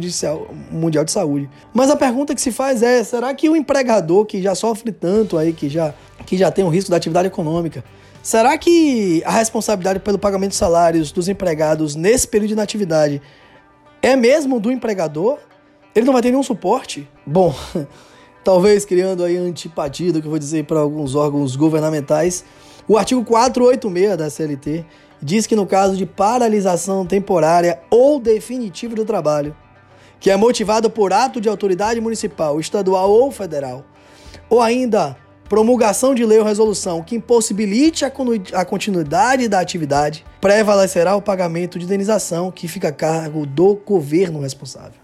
Mundial de Saúde. Mas a pergunta que se faz é: será que o empregador que já sofre tanto aí, que já, que já tem o risco da atividade econômica, será que a responsabilidade pelo pagamento de salários dos empregados nesse período de inatividade é mesmo do empregador? Ele não vai ter nenhum suporte? Bom, [LAUGHS] talvez criando aí antipatia do que eu vou dizer para alguns órgãos governamentais, o artigo 486 da CLT diz que no caso de paralisação temporária ou definitiva do trabalho, que é motivado por ato de autoridade municipal, estadual ou federal, ou ainda promulgação de lei ou resolução que impossibilite a continuidade da atividade, prevalecerá o pagamento de indenização que fica a cargo do governo responsável.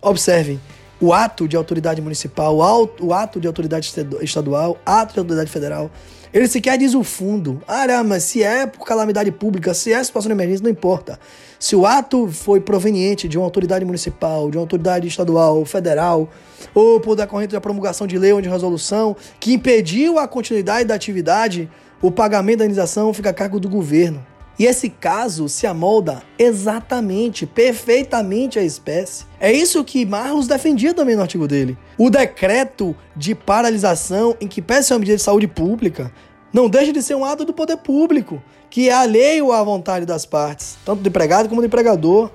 Observem, o ato de autoridade municipal, o ato de autoridade estadual, ato de autoridade federal ele sequer diz o fundo. Ah, mas se é por calamidade pública, se é situação de emergência, não importa. Se o ato foi proveniente de uma autoridade municipal, de uma autoridade estadual, federal, ou por decorrente da promulgação de lei ou de resolução que impediu a continuidade da atividade, o pagamento da indenização fica a cargo do governo. E esse caso se amolda exatamente, perfeitamente à espécie. É isso que Marlos defendia também no artigo dele. O decreto de paralisação em que peça uma medida de saúde pública não deixa de ser um ato do poder público, que é alheio à vontade das partes, tanto do empregado como do empregador.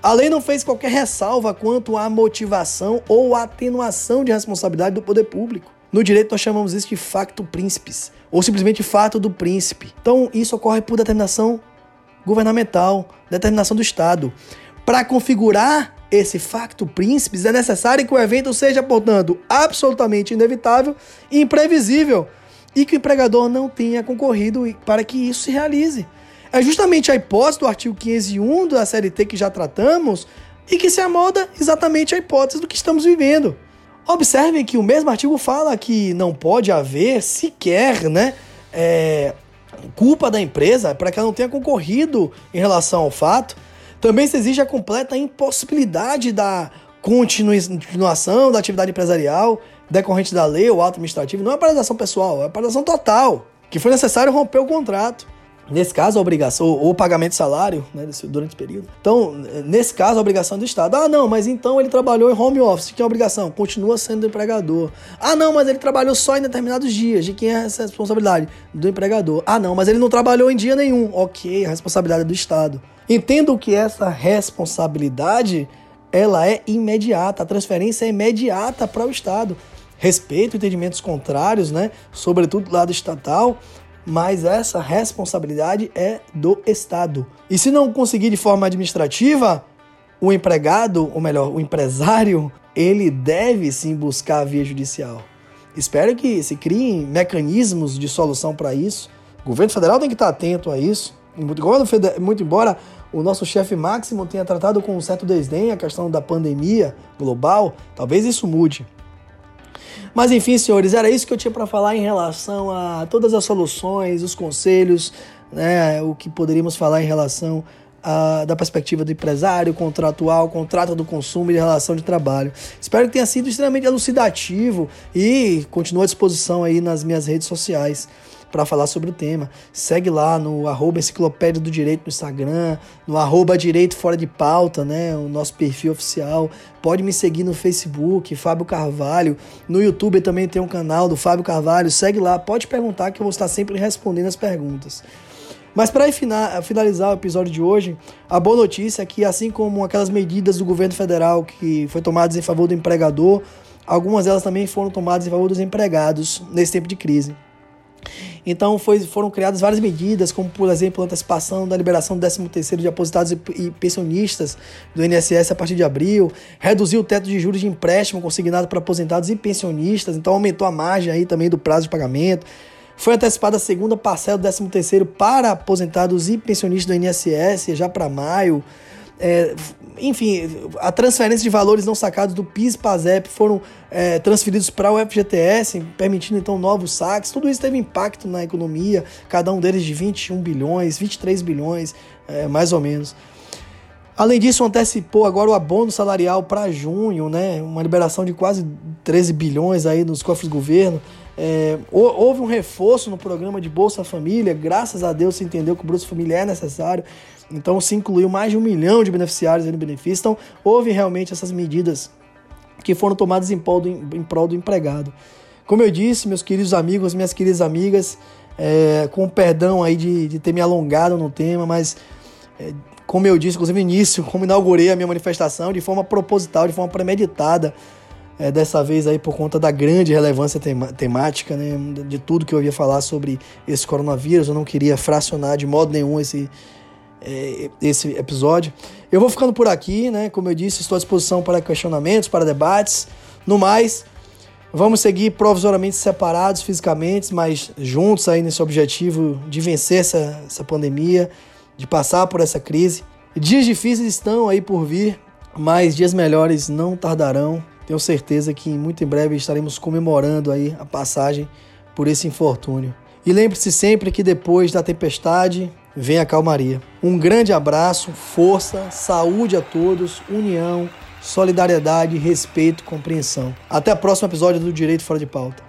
A lei não fez qualquer ressalva quanto à motivação ou atenuação de responsabilidade do poder público. No direito, nós chamamos isso de facto príncipes, ou simplesmente fato do príncipe. Então, isso ocorre por determinação governamental, determinação do Estado. Para configurar esse facto príncipes, é necessário que o evento seja, portanto, absolutamente inevitável e imprevisível, e que o empregador não tenha concorrido para que isso se realize. É justamente a hipótese do artigo 501 da CLT que já tratamos e que se amolda exatamente a hipótese do que estamos vivendo. Observem que o mesmo artigo fala que não pode haver sequer né, é, culpa da empresa para que ela não tenha concorrido em relação ao fato. Também se exige a completa impossibilidade da continuação da atividade empresarial decorrente da lei ou ato administrativo. Não é paralisação pessoal, é paralisação total, que foi necessário romper o contrato. Nesse caso, a obrigação, ou o pagamento de salário, né, durante esse período. Então, nesse caso, a obrigação é do Estado. Ah, não, mas então ele trabalhou em home office. Que é a obrigação? Continua sendo empregador. Ah, não, mas ele trabalhou só em determinados dias. De quem é essa responsabilidade? Do empregador. Ah, não, mas ele não trabalhou em dia nenhum. Ok, a responsabilidade é do Estado. Entendo que essa responsabilidade, ela é imediata. A transferência é imediata para o Estado. Respeito entendimentos contrários, né? Sobretudo do lado estatal mas essa responsabilidade é do Estado. E se não conseguir de forma administrativa, o empregado, ou melhor, o empresário, ele deve sim buscar a via judicial. Espero que se criem mecanismos de solução para isso. O governo federal tem que estar atento a isso. Muito, embora o nosso chefe máximo tenha tratado com um certo desdém a questão da pandemia global, talvez isso mude. Mas enfim, senhores, era isso que eu tinha para falar em relação a todas as soluções, os conselhos, né, o que poderíamos falar em relação a, da perspectiva do empresário, contratual, contrato do consumo e de relação de trabalho. Espero que tenha sido extremamente elucidativo e continuo à disposição aí nas minhas redes sociais para falar sobre o tema. Segue lá no arroba Enciclopédia do Direito no Instagram, no arroba Direito Fora de Pauta, né? O nosso perfil oficial. Pode me seguir no Facebook, Fábio Carvalho. No YouTube também tem um canal do Fábio Carvalho. Segue lá, pode perguntar que eu vou estar sempre respondendo as perguntas. Mas para finalizar o episódio de hoje, a boa notícia é que, assim como aquelas medidas do governo federal que foi tomadas em favor do empregador, algumas delas também foram tomadas em favor dos empregados nesse tempo de crise. Então foi, foram criadas várias medidas, como por exemplo a antecipação da liberação do 13º de aposentados e pensionistas do INSS a partir de abril, reduziu o teto de juros de empréstimo consignado para aposentados e pensionistas, então aumentou a margem aí também do prazo de pagamento. Foi antecipada a segunda parcela do 13º para aposentados e pensionistas do INSS já para maio. É, enfim, a transferência de valores não sacados do PIS e PASEP foram é, transferidos para o FGTS, permitindo então novos saques. Tudo isso teve impacto na economia, cada um deles de 21 bilhões, 23 bilhões, é, mais ou menos. Além disso, antecipou agora o abono salarial para junho, né? Uma liberação de quase 13 bilhões aí nos cofres do governo. É, houve um reforço no programa de Bolsa Família, graças a Deus se entendeu que o Bolsa Família é necessário. Então se incluiu mais de um milhão de beneficiários no benefício. Então houve realmente essas medidas que foram tomadas em prol do, em prol do empregado. Como eu disse, meus queridos amigos, minhas queridas amigas, é, com perdão aí de, de ter me alongado no tema, mas é, como eu disse, inclusive no início, como inaugurei a minha manifestação de forma proposital, de forma premeditada, é, dessa vez aí por conta da grande relevância temática, né, de tudo que eu ia falar sobre esse coronavírus, eu não queria fracionar de modo nenhum esse, é, esse episódio. Eu vou ficando por aqui, né, como eu disse, estou à disposição para questionamentos, para debates, no mais... Vamos seguir provisoriamente separados fisicamente, mas juntos aí nesse objetivo de vencer essa, essa pandemia, de passar por essa crise. Dias difíceis estão aí por vir, mas dias melhores não tardarão. Tenho certeza que muito em breve estaremos comemorando aí a passagem por esse infortúnio. E lembre-se sempre que depois da tempestade vem a calmaria. Um grande abraço, força, saúde a todos, união, solidariedade, respeito, compreensão. Até o próximo episódio do Direito Fora de Pauta.